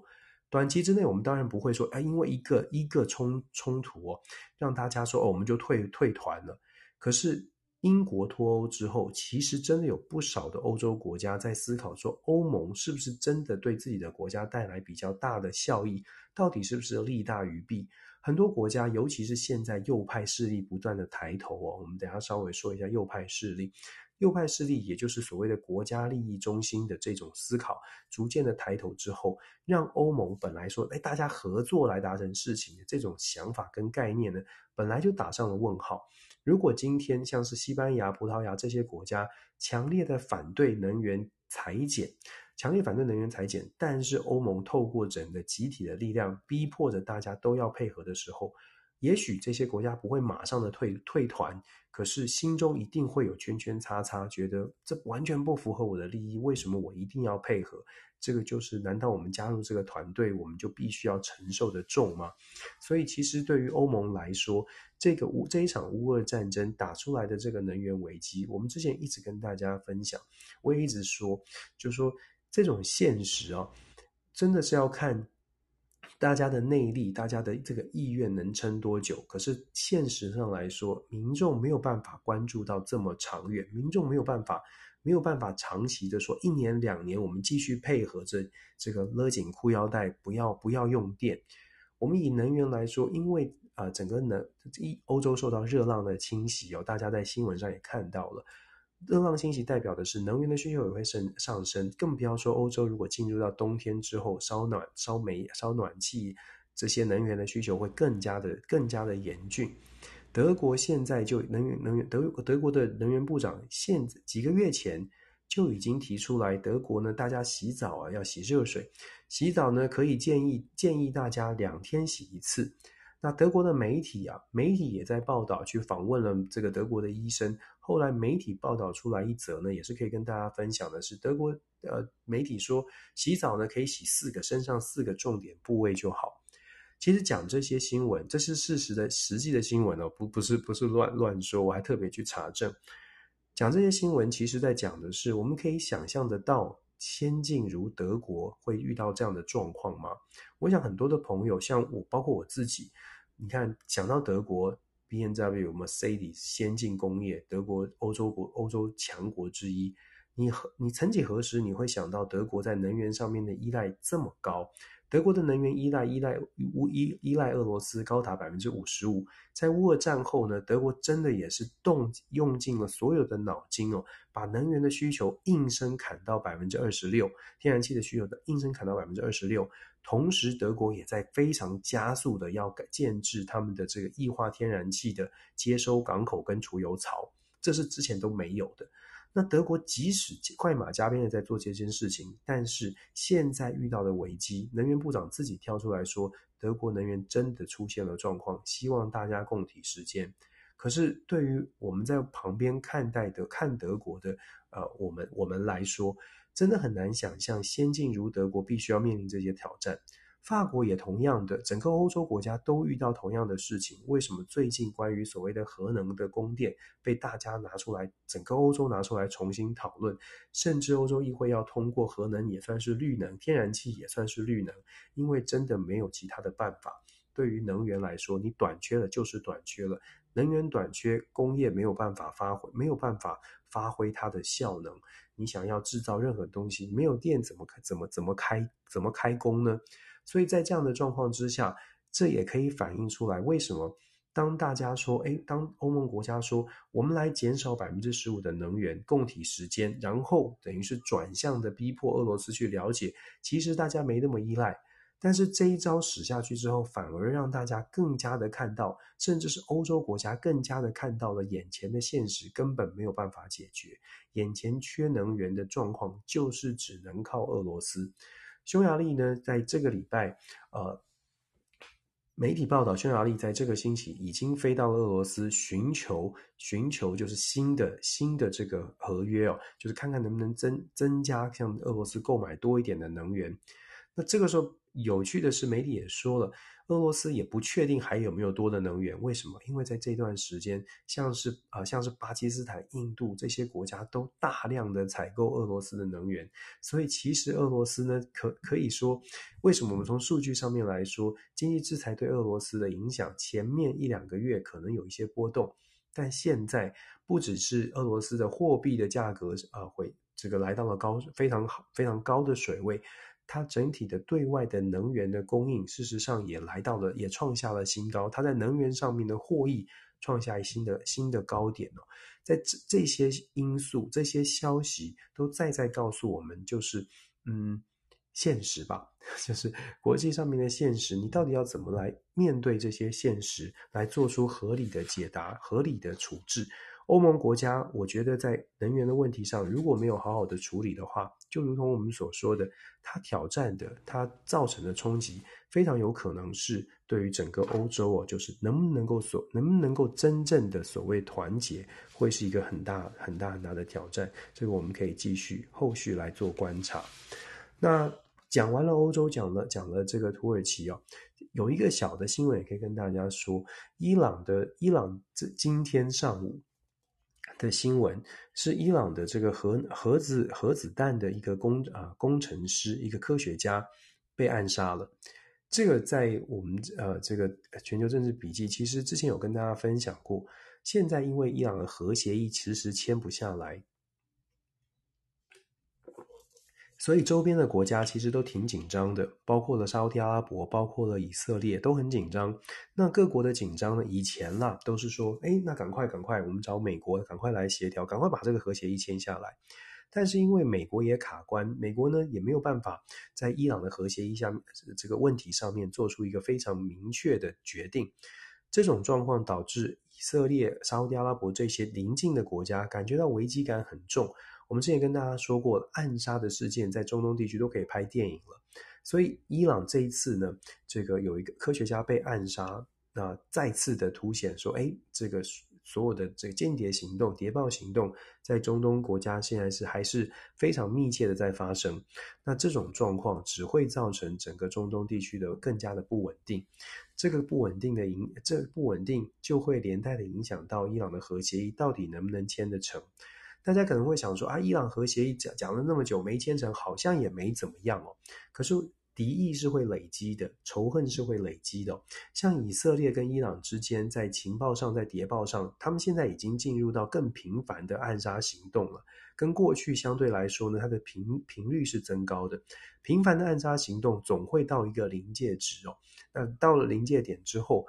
短期之内，我们当然不会说：“哎，因为一个一个冲冲突哦，让大家说哦，我们就退退团了。”可是。英国脱欧之后，其实真的有不少的欧洲国家在思考说，欧盟是不是真的对自己的国家带来比较大的效益？到底是不是利大于弊？很多国家，尤其是现在右派势力不断的抬头哦，我们等下稍微说一下右派势力。右派势力，也就是所谓的国家利益中心的这种思考，逐渐的抬头之后，让欧盟本来说，哎，大家合作来达成事情的这种想法跟概念呢，本来就打上了问号。如果今天像是西班牙、葡萄牙这些国家强烈的反对能源裁减，强烈反对能源裁减，但是欧盟透过整个集体的力量逼迫着大家都要配合的时候，也许这些国家不会马上的退退团，可是心中一定会有圈圈叉叉，觉得这完全不符合我的利益，为什么我一定要配合？这个就是，难道我们加入这个团队，我们就必须要承受的重吗？所以，其实对于欧盟来说，这个乌这一场乌俄战争打出来的这个能源危机，我们之前一直跟大家分享，我也一直说，就说这种现实啊，真的是要看大家的内力，大家的这个意愿能撑多久。可是现实上来说，民众没有办法关注到这么长远，民众没有办法。没有办法长期的说，一年两年我们继续配合着这个勒紧裤腰带，不要不要用电。我们以能源来说，因为啊、整个能一欧洲受到热浪的侵袭哦，大家在新闻上也看到了，热浪侵袭代表的是能源的需求也会升上升，更不要说欧洲如果进入到冬天之后，烧暖烧煤烧暖气这些能源的需求会更加的更加的严峻。德国现在就能源能源德德国的能源部长现几个月前就已经提出来，德国呢，大家洗澡啊要洗热水，洗澡呢可以建议建议大家两天洗一次。那德国的媒体啊，媒体也在报道，去访问了这个德国的医生。后来媒体报道出来一则呢，也是可以跟大家分享的是，德国呃媒体说洗澡呢可以洗四个身上四个重点部位就好。其实讲这些新闻，这是事实的实际的新闻哦，不不是不是乱乱说，我还特别去查证。讲这些新闻，其实在讲的是，我们可以想象得到，先进如德国会遇到这样的状况吗？我想很多的朋友，像我，包括我自己，你看，讲到德国，BMW、Mercedes 先进工业，德国欧洲国欧洲强国之一，你何你曾几何时你会想到德国在能源上面的依赖这么高？德国的能源依赖依赖乌依依赖俄罗斯高达百分之五十五，在乌俄战后呢，德国真的也是动用尽了所有的脑筋哦，把能源的需求应声砍到百分之二十六，天然气的需求的应声砍到百分之二十六，同时德国也在非常加速的要改建置他们的这个液化天然气的接收港口跟储油槽，这是之前都没有的。那德国即使快马加鞭的在做这件事情，但是现在遇到的危机，能源部长自己跳出来说，德国能源真的出现了状况，希望大家共体时艰。可是对于我们在旁边看待的看德国的，呃，我们我们来说，真的很难想象先进如德国必须要面临这些挑战。法国也同样的，整个欧洲国家都遇到同样的事情。为什么最近关于所谓的核能的供电被大家拿出来，整个欧洲拿出来重新讨论，甚至欧洲议会要通过核能也算是绿能，天然气也算是绿能，因为真的没有其他的办法。对于能源来说，你短缺了就是短缺了，能源短缺，工业没有办法发挥，没有办法发挥它的效能。你想要制造任何东西，没有电怎么开怎么怎么开怎么开工呢？所以在这样的状况之下，这也可以反映出来，为什么当大家说，哎，当欧盟国家说，我们来减少百分之十五的能源，供体时间，然后等于是转向的逼迫俄罗斯去了解，其实大家没那么依赖。但是这一招使下去之后，反而让大家更加的看到，甚至是欧洲国家更加的看到了眼前的现实根本没有办法解决，眼前缺能源的状况就是只能靠俄罗斯。匈牙利呢，在这个礼拜，呃，媒体报道，匈牙利在这个星期已经飞到了俄罗斯，寻求寻求就是新的新的这个合约哦，就是看看能不能增增加向俄罗斯购买多一点的能源。那这个时候，有趣的是，媒体也说了。俄罗斯也不确定还有没有多的能源，为什么？因为在这段时间，像是啊、像是巴基斯坦、印度这些国家都大量的采购俄罗斯的能源，所以其实俄罗斯呢，可可以说，为什么我们从数据上面来说，经济制裁对俄罗斯的影响，前面一两个月可能有一些波动，但现在不只是俄罗斯的货币的价格啊、呃，会这个来到了高非常好非常高的水位。它整体的对外的能源的供应，事实上也来到了，也创下了新高。它在能源上面的获益创下新的新的高点哦。在这这些因素、这些消息都再再告诉我们，就是嗯，现实吧，*laughs* 就是国际上面的现实。你到底要怎么来面对这些现实，来做出合理的解答、合理的处置？欧盟国家，我觉得在能源的问题上，如果没有好好的处理的话，就如同我们所说的，它挑战的、它造成的冲击，非常有可能是对于整个欧洲哦，就是能不能够所能不能够真正的所谓团结，会是一个很大很大很大的挑战。这个我们可以继续后续来做观察。那讲完了欧洲，讲了讲了这个土耳其哦，有一个小的新闻也可以跟大家说，伊朗的伊朗这今天上午。的新闻是伊朗的这个核核子核子弹的一个工啊工程师，一个科学家被暗杀了。这个在我们呃这个全球政治笔记，其实之前有跟大家分享过。现在因为伊朗的核协议迟迟签不下来。所以周边的国家其实都挺紧张的，包括了沙特阿拉伯，包括了以色列，都很紧张。那各国的紧张呢？以前啦，都是说，哎，那赶快赶快，我们找美国，赶快来协调，赶快把这个核协议签下来。但是因为美国也卡关，美国呢也没有办法在伊朗的核协议下这个问题上面做出一个非常明确的决定。这种状况导致以色列、沙特阿拉伯这些邻近的国家感觉到危机感很重。我们之前跟大家说过，暗杀的事件在中东地区都可以拍电影了。所以伊朗这一次呢，这个有一个科学家被暗杀，那再次的凸显说，哎，这个所有的这个间谍行动、谍报行动，在中东国家现在是还是非常密切的在发生。那这种状况只会造成整个中东地区的更加的不稳定。这个不稳定的影，这不稳定就会连带的影响到伊朗的核协议到底能不能签得成。大家可能会想说啊，伊朗核协议讲讲了那么久没签成，好像也没怎么样哦。可是敌意是会累积的，仇恨是会累积的。像以色列跟伊朗之间，在情报上，在谍报上，他们现在已经进入到更频繁的暗杀行动了。跟过去相对来说呢，它的频频率是增高的。频繁的暗杀行动总会到一个临界值哦。那到了临界点之后，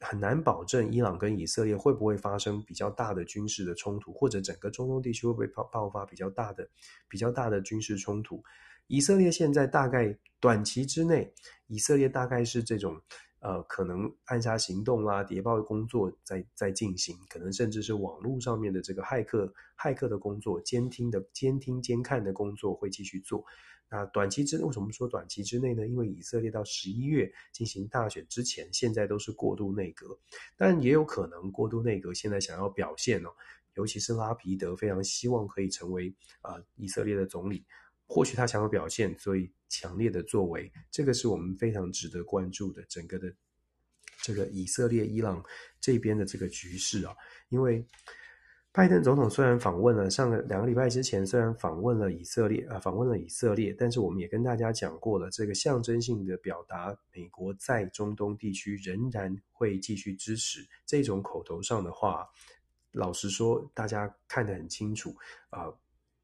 很难保证伊朗跟以色列会不会发生比较大的军事的冲突，或者整个中东地区会不会爆爆发比较大的、比较大的军事冲突。以色列现在大概短期之内，以色列大概是这种呃，可能暗杀行动啦、谍报工作在在进行，可能甚至是网络上面的这个骇客、骇客的工作、监听的监听监看的工作会继续做。那短期之内，为什么说短期之内呢？因为以色列到十一月进行大选之前，现在都是过渡内阁，但也有可能过渡内阁现在想要表现哦，尤其是拉皮德非常希望可以成为啊、以色列的总理，或许他想要表现，所以强烈的作为，这个是我们非常值得关注的整个的这个以色列伊朗这边的这个局势啊，因为。拜登总统虽然访问了上个两个礼拜之前，虽然访问了以色列啊，访问了以色列，但是我们也跟大家讲过了，这个象征性的表达，美国在中东地区仍然会继续支持这种口头上的话，老实说，大家看得很清楚啊，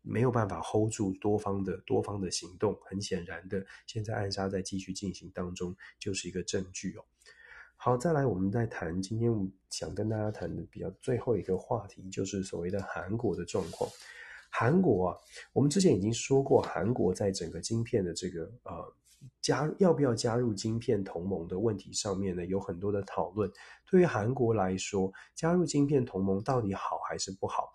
没有办法 hold 住多方的多方的行动。很显然的，现在暗杀在继续进行当中，就是一个证据哦。好，再来，我们再谈。今天想跟大家谈的比较最后一个话题，就是所谓的韩国的状况。韩国啊，我们之前已经说过，韩国在整个晶片的这个呃加要不要加入晶片同盟的问题上面呢，有很多的讨论。对于韩国来说，加入晶片同盟到底好还是不好？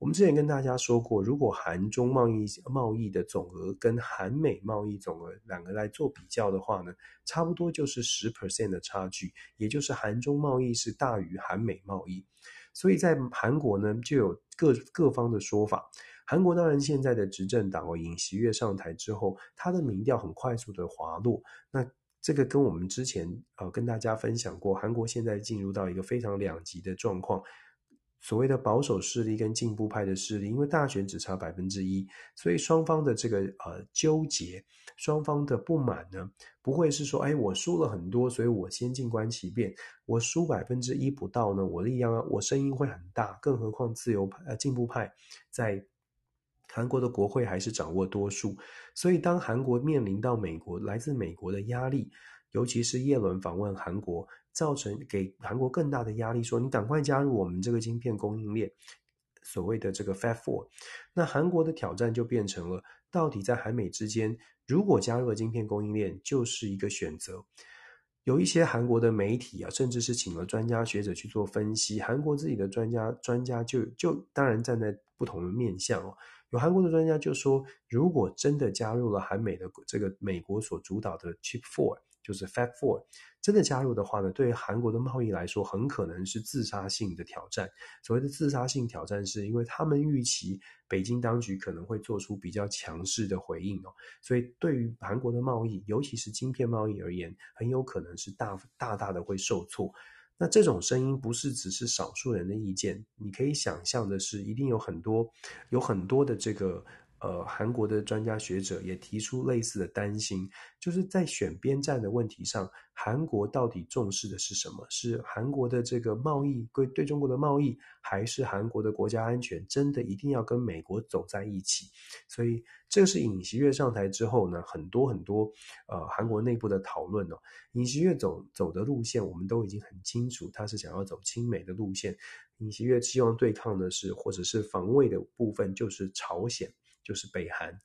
我们之前跟大家说过，如果韩中贸易贸易的总额跟韩美贸易总额两个来做比较的话呢，差不多就是十 percent 的差距，也就是韩中贸易是大于韩美贸易。所以在韩国呢，就有各各方的说法。韩国当然现在的执政党哦，尹锡悦上台之后，他的民调很快速的滑落。那这个跟我们之前呃跟大家分享过，韩国现在进入到一个非常两极的状况。所谓的保守势力跟进步派的势力，因为大选只差百分之一，所以双方的这个呃纠结，双方的不满呢，不会是说，哎，我输了很多，所以我先静观其变。我输百分之一不到呢，我力量啊，我声音会很大。更何况自由派呃进步派在韩国的国会还是掌握多数，所以当韩国面临到美国来自美国的压力，尤其是耶伦访问韩国。造成给韩国更大的压力，说你赶快加入我们这个晶片供应链，所谓的这个 Fab Four。那韩国的挑战就变成了，到底在韩美之间，如果加入了晶片供应链，就是一个选择。有一些韩国的媒体啊，甚至是请了专家学者去做分析。韩国自己的专家专家就就当然站在不同的面向哦。有韩国的专家就说，如果真的加入了韩美的这个美国所主导的 Chip Four，就是 Fab Four，真的加入的话呢，对于韩国的贸易来说，很可能是自杀性的挑战。所谓的自杀性挑战，是因为他们预期北京当局可能会做出比较强势的回应哦。所以对于韩国的贸易，尤其是晶片贸易而言，很有可能是大大大的会受挫。那这种声音不是只是少数人的意见，你可以想象的是，一定有很多有很多的这个呃韩国的专家学者也提出类似的担心，就是在选边站的问题上，韩国到底重视的是什么？是韩国的这个贸易对对中国的贸易，还是韩国的国家安全？真的一定要跟美国走在一起？所以。这是尹锡悦上台之后呢，很多很多呃韩国内部的讨论哦。尹锡悦走走的路线，我们都已经很清楚，他是想要走亲美的路线。尹锡悦希望对抗的是，或者是防卫的部分，就是朝鲜，就是北韩。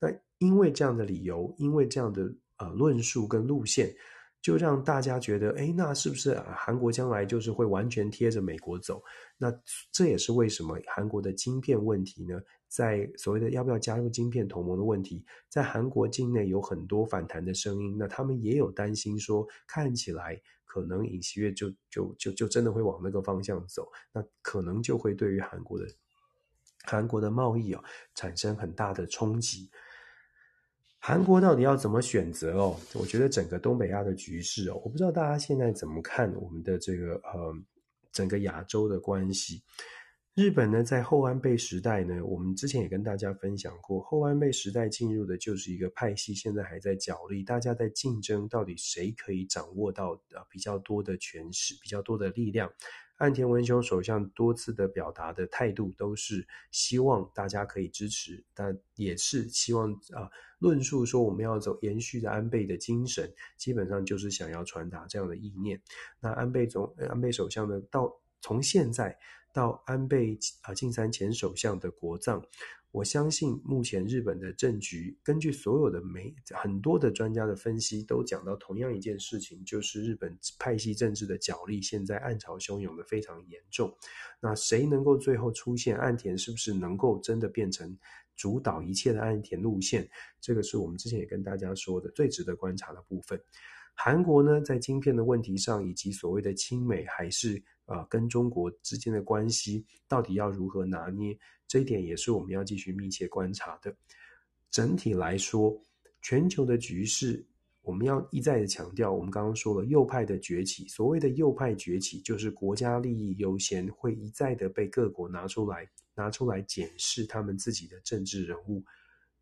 那因为这样的理由，因为这样的呃论述跟路线，就让大家觉得，诶，那是不是韩国将来就是会完全贴着美国走？那这也是为什么韩国的晶片问题呢？在所谓的要不要加入晶片同盟的问题，在韩国境内有很多反弹的声音。那他们也有担心说，看起来可能尹锡悦就就就就真的会往那个方向走，那可能就会对于韩国的韩国的贸易啊产生很大的冲击。韩国到底要怎么选择哦？我觉得整个东北亚的局势哦，我不知道大家现在怎么看我们的这个呃整个亚洲的关系。日本呢，在后安倍时代呢，我们之前也跟大家分享过，后安倍时代进入的就是一个派系，现在还在角力，大家在竞争，到底谁可以掌握到呃比较多的权势，比较多的力量。岸田文雄首相多次的表达的态度，都是希望大家可以支持，但也是希望啊、论述说我们要走延续的安倍的精神，基本上就是想要传达这样的意念。那安倍总安倍首相呢，到从现在。到安倍啊晋三前首相的国葬，我相信目前日本的政局，根据所有的媒很多的专家的分析，都讲到同样一件事情，就是日本派系政治的角力现在暗潮汹涌的非常严重。那谁能够最后出现？岸田是不是能够真的变成主导一切的岸田路线？这个是我们之前也跟大家说的最值得观察的部分。韩国呢，在晶片的问题上，以及所谓的亲美还是？啊，跟中国之间的关系到底要如何拿捏？这一点也是我们要继续密切观察的。整体来说，全球的局势，我们要一再的强调，我们刚刚说了右派的崛起。所谓的右派崛起，就是国家利益优先，会一再的被各国拿出来，拿出来检视他们自己的政治人物。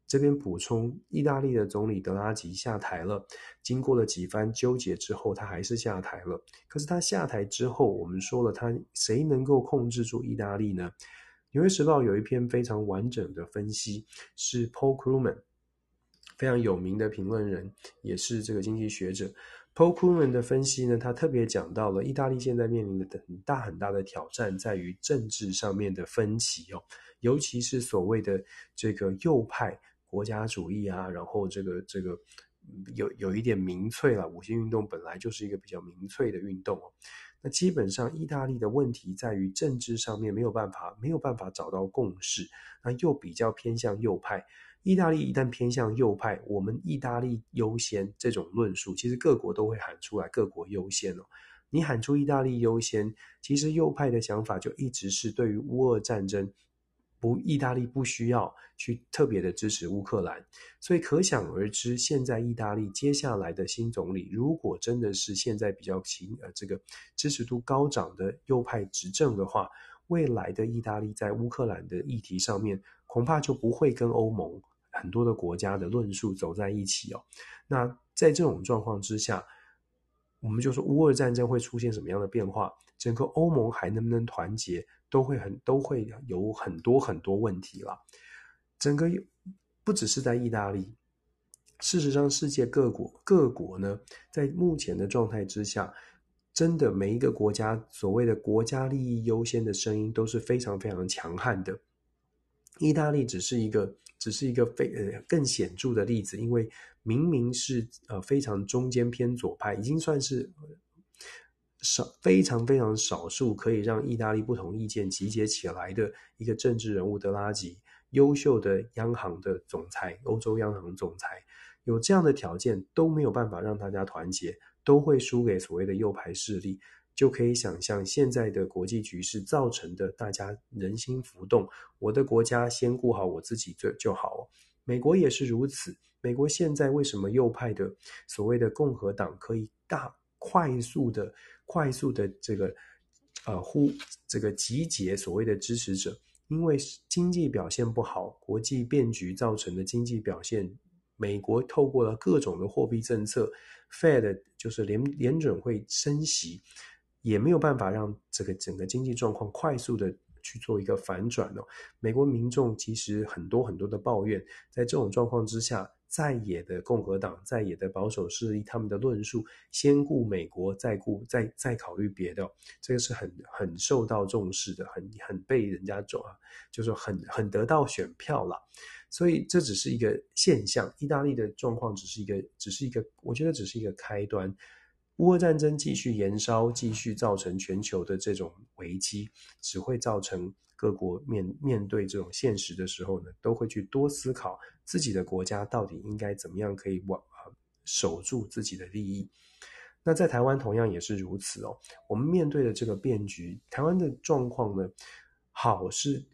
这边补充，意大利的总理德拉吉下台了。经过了几番纠结之后，他还是下台了。可是他下台之后，我们说了，他谁能够控制住意大利呢？纽约时报有一篇非常完整的分析，是 Paul Krugman 非常有名的评论人，也是这个经济学者。Paul Krugman 的分析呢，他特别讲到了意大利现在面临的很大很大的挑战，在于政治上面的分歧哦，尤其是所谓的这个右派。国家主义啊，然后这个这个有有一点民粹了。五星运动本来就是一个比较民粹的运动哦。那基本上，意大利的问题在于政治上面没有办法没有办法找到共识，那又比较偏向右派。意大利一旦偏向右派，我们意大利优先这种论述，其实各国都会喊出来，各国优先哦。你喊出意大利优先，其实右派的想法就一直是对于乌俄战争。不，意大利不需要去特别的支持乌克兰，所以可想而知，现在意大利接下来的新总理，如果真的是现在比较亲呃这个支持度高涨的右派执政的话，未来的意大利在乌克兰的议题上面，恐怕就不会跟欧盟很多的国家的论述走在一起哦。那在这种状况之下，我们就说乌俄战争会出现什么样的变化？整个欧盟还能不能团结？都会很都会有很多很多问题了。整个不只是在意大利，事实上，世界各国各国呢，在目前的状态之下，真的每一个国家所谓的国家利益优先的声音都是非常非常强悍的。意大利只是一个只是一个非呃更显著的例子，因为明明是呃非常中间偏左派，已经算是少非常非常少数可以让意大利不同意见集结起来的一个政治人物德拉吉，优秀的央行的总裁，欧洲央行总裁，有这样的条件都没有办法让大家团结，都会输给所谓的右派势力。就可以想象现在的国际局势造成的大家人心浮动。我的国家先顾好我自己就就好。美国也是如此。美国现在为什么右派的所谓的共和党可以大快速的快速的这个呃呼这个集结所谓的支持者？因为经济表现不好，国际变局造成的经济表现，美国透过了各种的货币政策，Fed 就是联联准会升息。也没有办法让这个整个经济状况快速的去做一个反转哦。美国民众其实很多很多的抱怨，在这种状况之下，在野的共和党、在野的保守势力，他们的论述先顾美国，再顾再再考虑别的，这个是很很受到重视的，很很被人家重啊，就是很很得到选票了。所以这只是一个现象，意大利的状况只是一个只是一个，我觉得只是一个开端。乌俄战争继续延烧，继续造成全球的这种危机，只会造成各国面面对这种现实的时候呢，都会去多思考自己的国家到底应该怎么样可以往守住自己的利益。那在台湾同样也是如此哦。我们面对的这个变局，台湾的状况呢，好是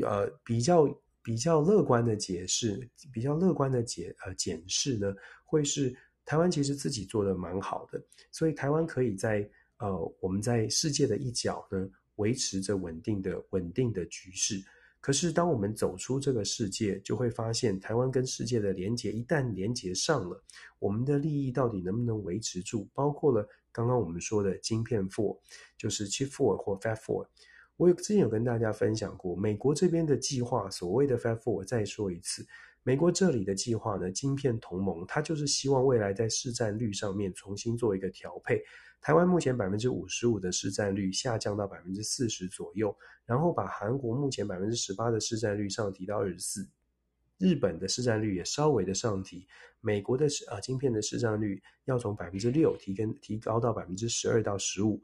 呃比较比较乐观的解释，比较乐观的解呃检视呢，会是。台湾其实自己做得蛮好的，所以台湾可以在呃我们在世界的一角呢，维持着稳定的稳定的局势。可是当我们走出这个世界，就会发现台湾跟世界的连结一旦连结上了，我们的利益到底能不能维持住？包括了刚刚我们说的晶片 Four，就是 Chip Four 或 Fab Four。我有之前有跟大家分享过，美国这边的计划，所谓的 Fab Four，再说一次。美国这里的计划呢，晶片同盟，它就是希望未来在市占率上面重新做一个调配。台湾目前百分之五十五的市占率下降到百分之四十左右，然后把韩国目前百分之十八的市占率上提到二十四，日本的市占率也稍微的上提，美国的呃晶片的市占率要从百分之六提跟提高到百分之十二到十五。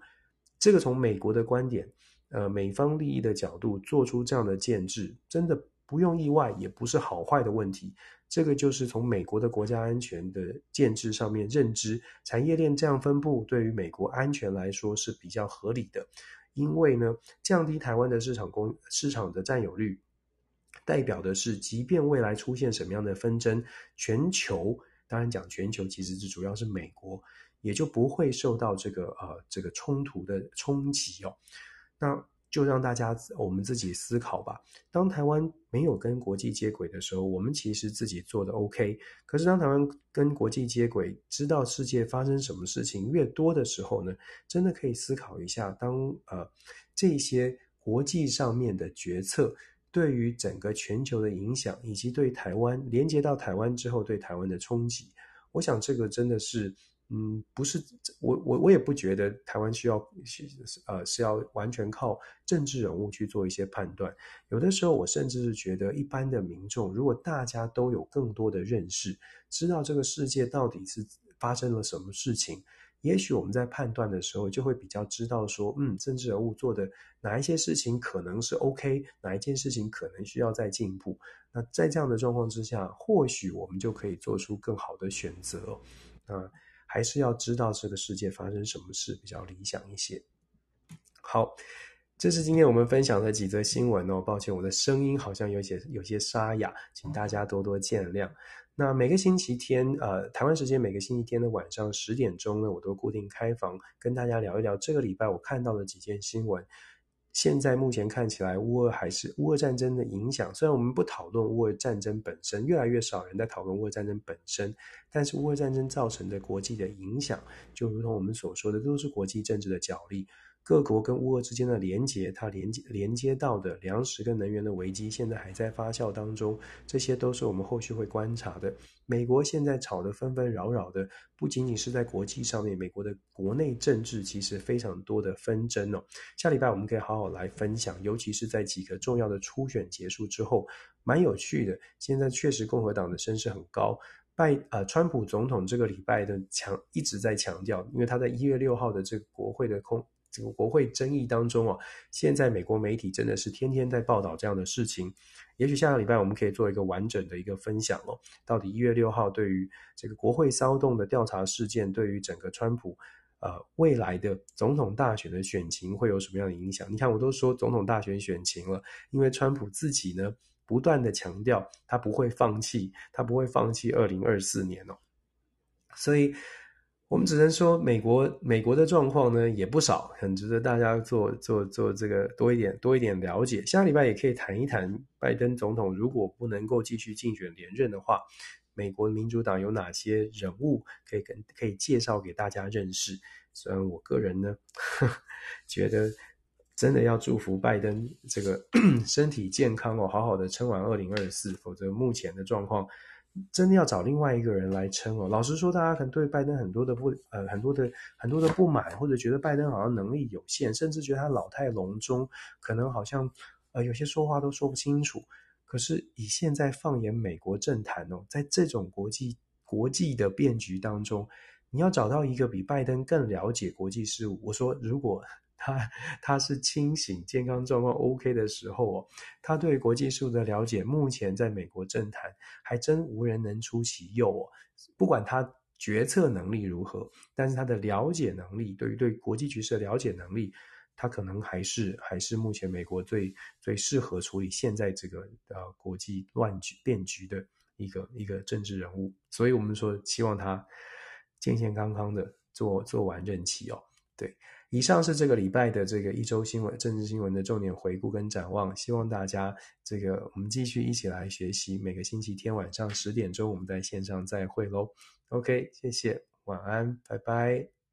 这个从美国的观点，呃，美方利益的角度做出这样的建制，真的。不用意外，也不是好坏的问题。这个就是从美国的国家安全的建制上面认知，产业链这样分布对于美国安全来说是比较合理的。因为呢，降低台湾的市场公市场的占有率，代表的是，即便未来出现什么样的纷争，全球当然讲全球其实是主要是美国，也就不会受到这个呃这个冲突的冲击哦。那。就让大家我们自己思考吧。当台湾没有跟国际接轨的时候，我们其实自己做的 OK。可是当台湾跟国际接轨，知道世界发生什么事情越多的时候呢，真的可以思考一下，当呃这些国际上面的决策对于整个全球的影响，以及对台湾连接到台湾之后对台湾的冲击，我想这个真的是。嗯，不是我我我也不觉得台湾需要是呃是要完全靠政治人物去做一些判断。有的时候，我甚至是觉得一般的民众，如果大家都有更多的认识，知道这个世界到底是发生了什么事情，也许我们在判断的时候就会比较知道说，嗯，政治人物做的哪一些事情可能是 OK，哪一件事情可能需要再进步。那在这样的状况之下，或许我们就可以做出更好的选择。啊。还是要知道这个世界发生什么事比较理想一些。好，这是今天我们分享的几则新闻哦。抱歉，我的声音好像有些有些沙哑，请大家多多见谅。那每个星期天，呃，台湾时间每个星期天的晚上十点钟呢，我都固定开房跟大家聊一聊这个礼拜我看到的几件新闻。现在目前看起来，乌俄还是乌俄战争的影响。虽然我们不讨论乌俄战争本身，越来越少人在讨论乌俄战争本身，但是乌俄战争造成的国际的影响，就如同我们所说的，都是国际政治的角力。各国跟乌俄之间的连结，它连接连接到的粮食跟能源的危机，现在还在发酵当中，这些都是我们后续会观察的。美国现在吵得纷纷扰扰的，不仅仅是在国际上面，美国的国内政治其实非常多的纷争哦。下礼拜我们可以好好来分享，尤其是在几个重要的初选结束之后，蛮有趣的。现在确实共和党的声势很高。拜呃，川普总统这个礼拜的强一直在强调，因为他在一月六号的这个国会的空这个国会争议当中哦，现在美国媒体真的是天天在报道这样的事情。也许下个礼拜我们可以做一个完整的一个分享哦，到底一月六号对于这个国会骚动的调查事件，对于整个川普呃未来的总统大选的选情会有什么样的影响？你看，我都说总统大选选情了，因为川普自己呢。不断的强调，他不会放弃，他不会放弃二零二四年哦。所以，我们只能说，美国美国的状况呢也不少，很值得大家做做做这个多一点多一点了解。下礼拜也可以谈一谈，拜登总统如果不能够继续竞选连任的话，美国民主党有哪些人物可以跟可以介绍给大家认识。虽然我个人呢，呵 *laughs* 觉得。真的要祝福拜登这个 *clears throat* 身体健康哦，好好的撑完二零二四，否则目前的状况真的要找另外一个人来撑哦。老实说，大家可能对拜登很多的不呃很多的很多的不满，或者觉得拜登好像能力有限，甚至觉得他老态龙钟，可能好像呃有些说话都说不清楚。可是以现在放眼美国政坛哦，在这种国际国际的变局当中，你要找到一个比拜登更了解国际事务，我说如果。他 *laughs* 他是清醒、健康状况 OK 的时候哦，他对国际事务的了解，目前在美国政坛还真无人能出其右哦。不管他决策能力如何，但是他的了解能力，对于对国际局势的了解能力，他可能还是还是目前美国最最适合处理现在这个呃国际乱局变局的一个一个政治人物。所以我们说，希望他健健康康的做做完任期哦。对。以上是这个礼拜的这个一周新闻、政治新闻的重点回顾跟展望，希望大家这个我们继续一起来学习。每个星期天晚上十点钟，我们在线上再会喽。OK，谢谢，晚安，拜拜。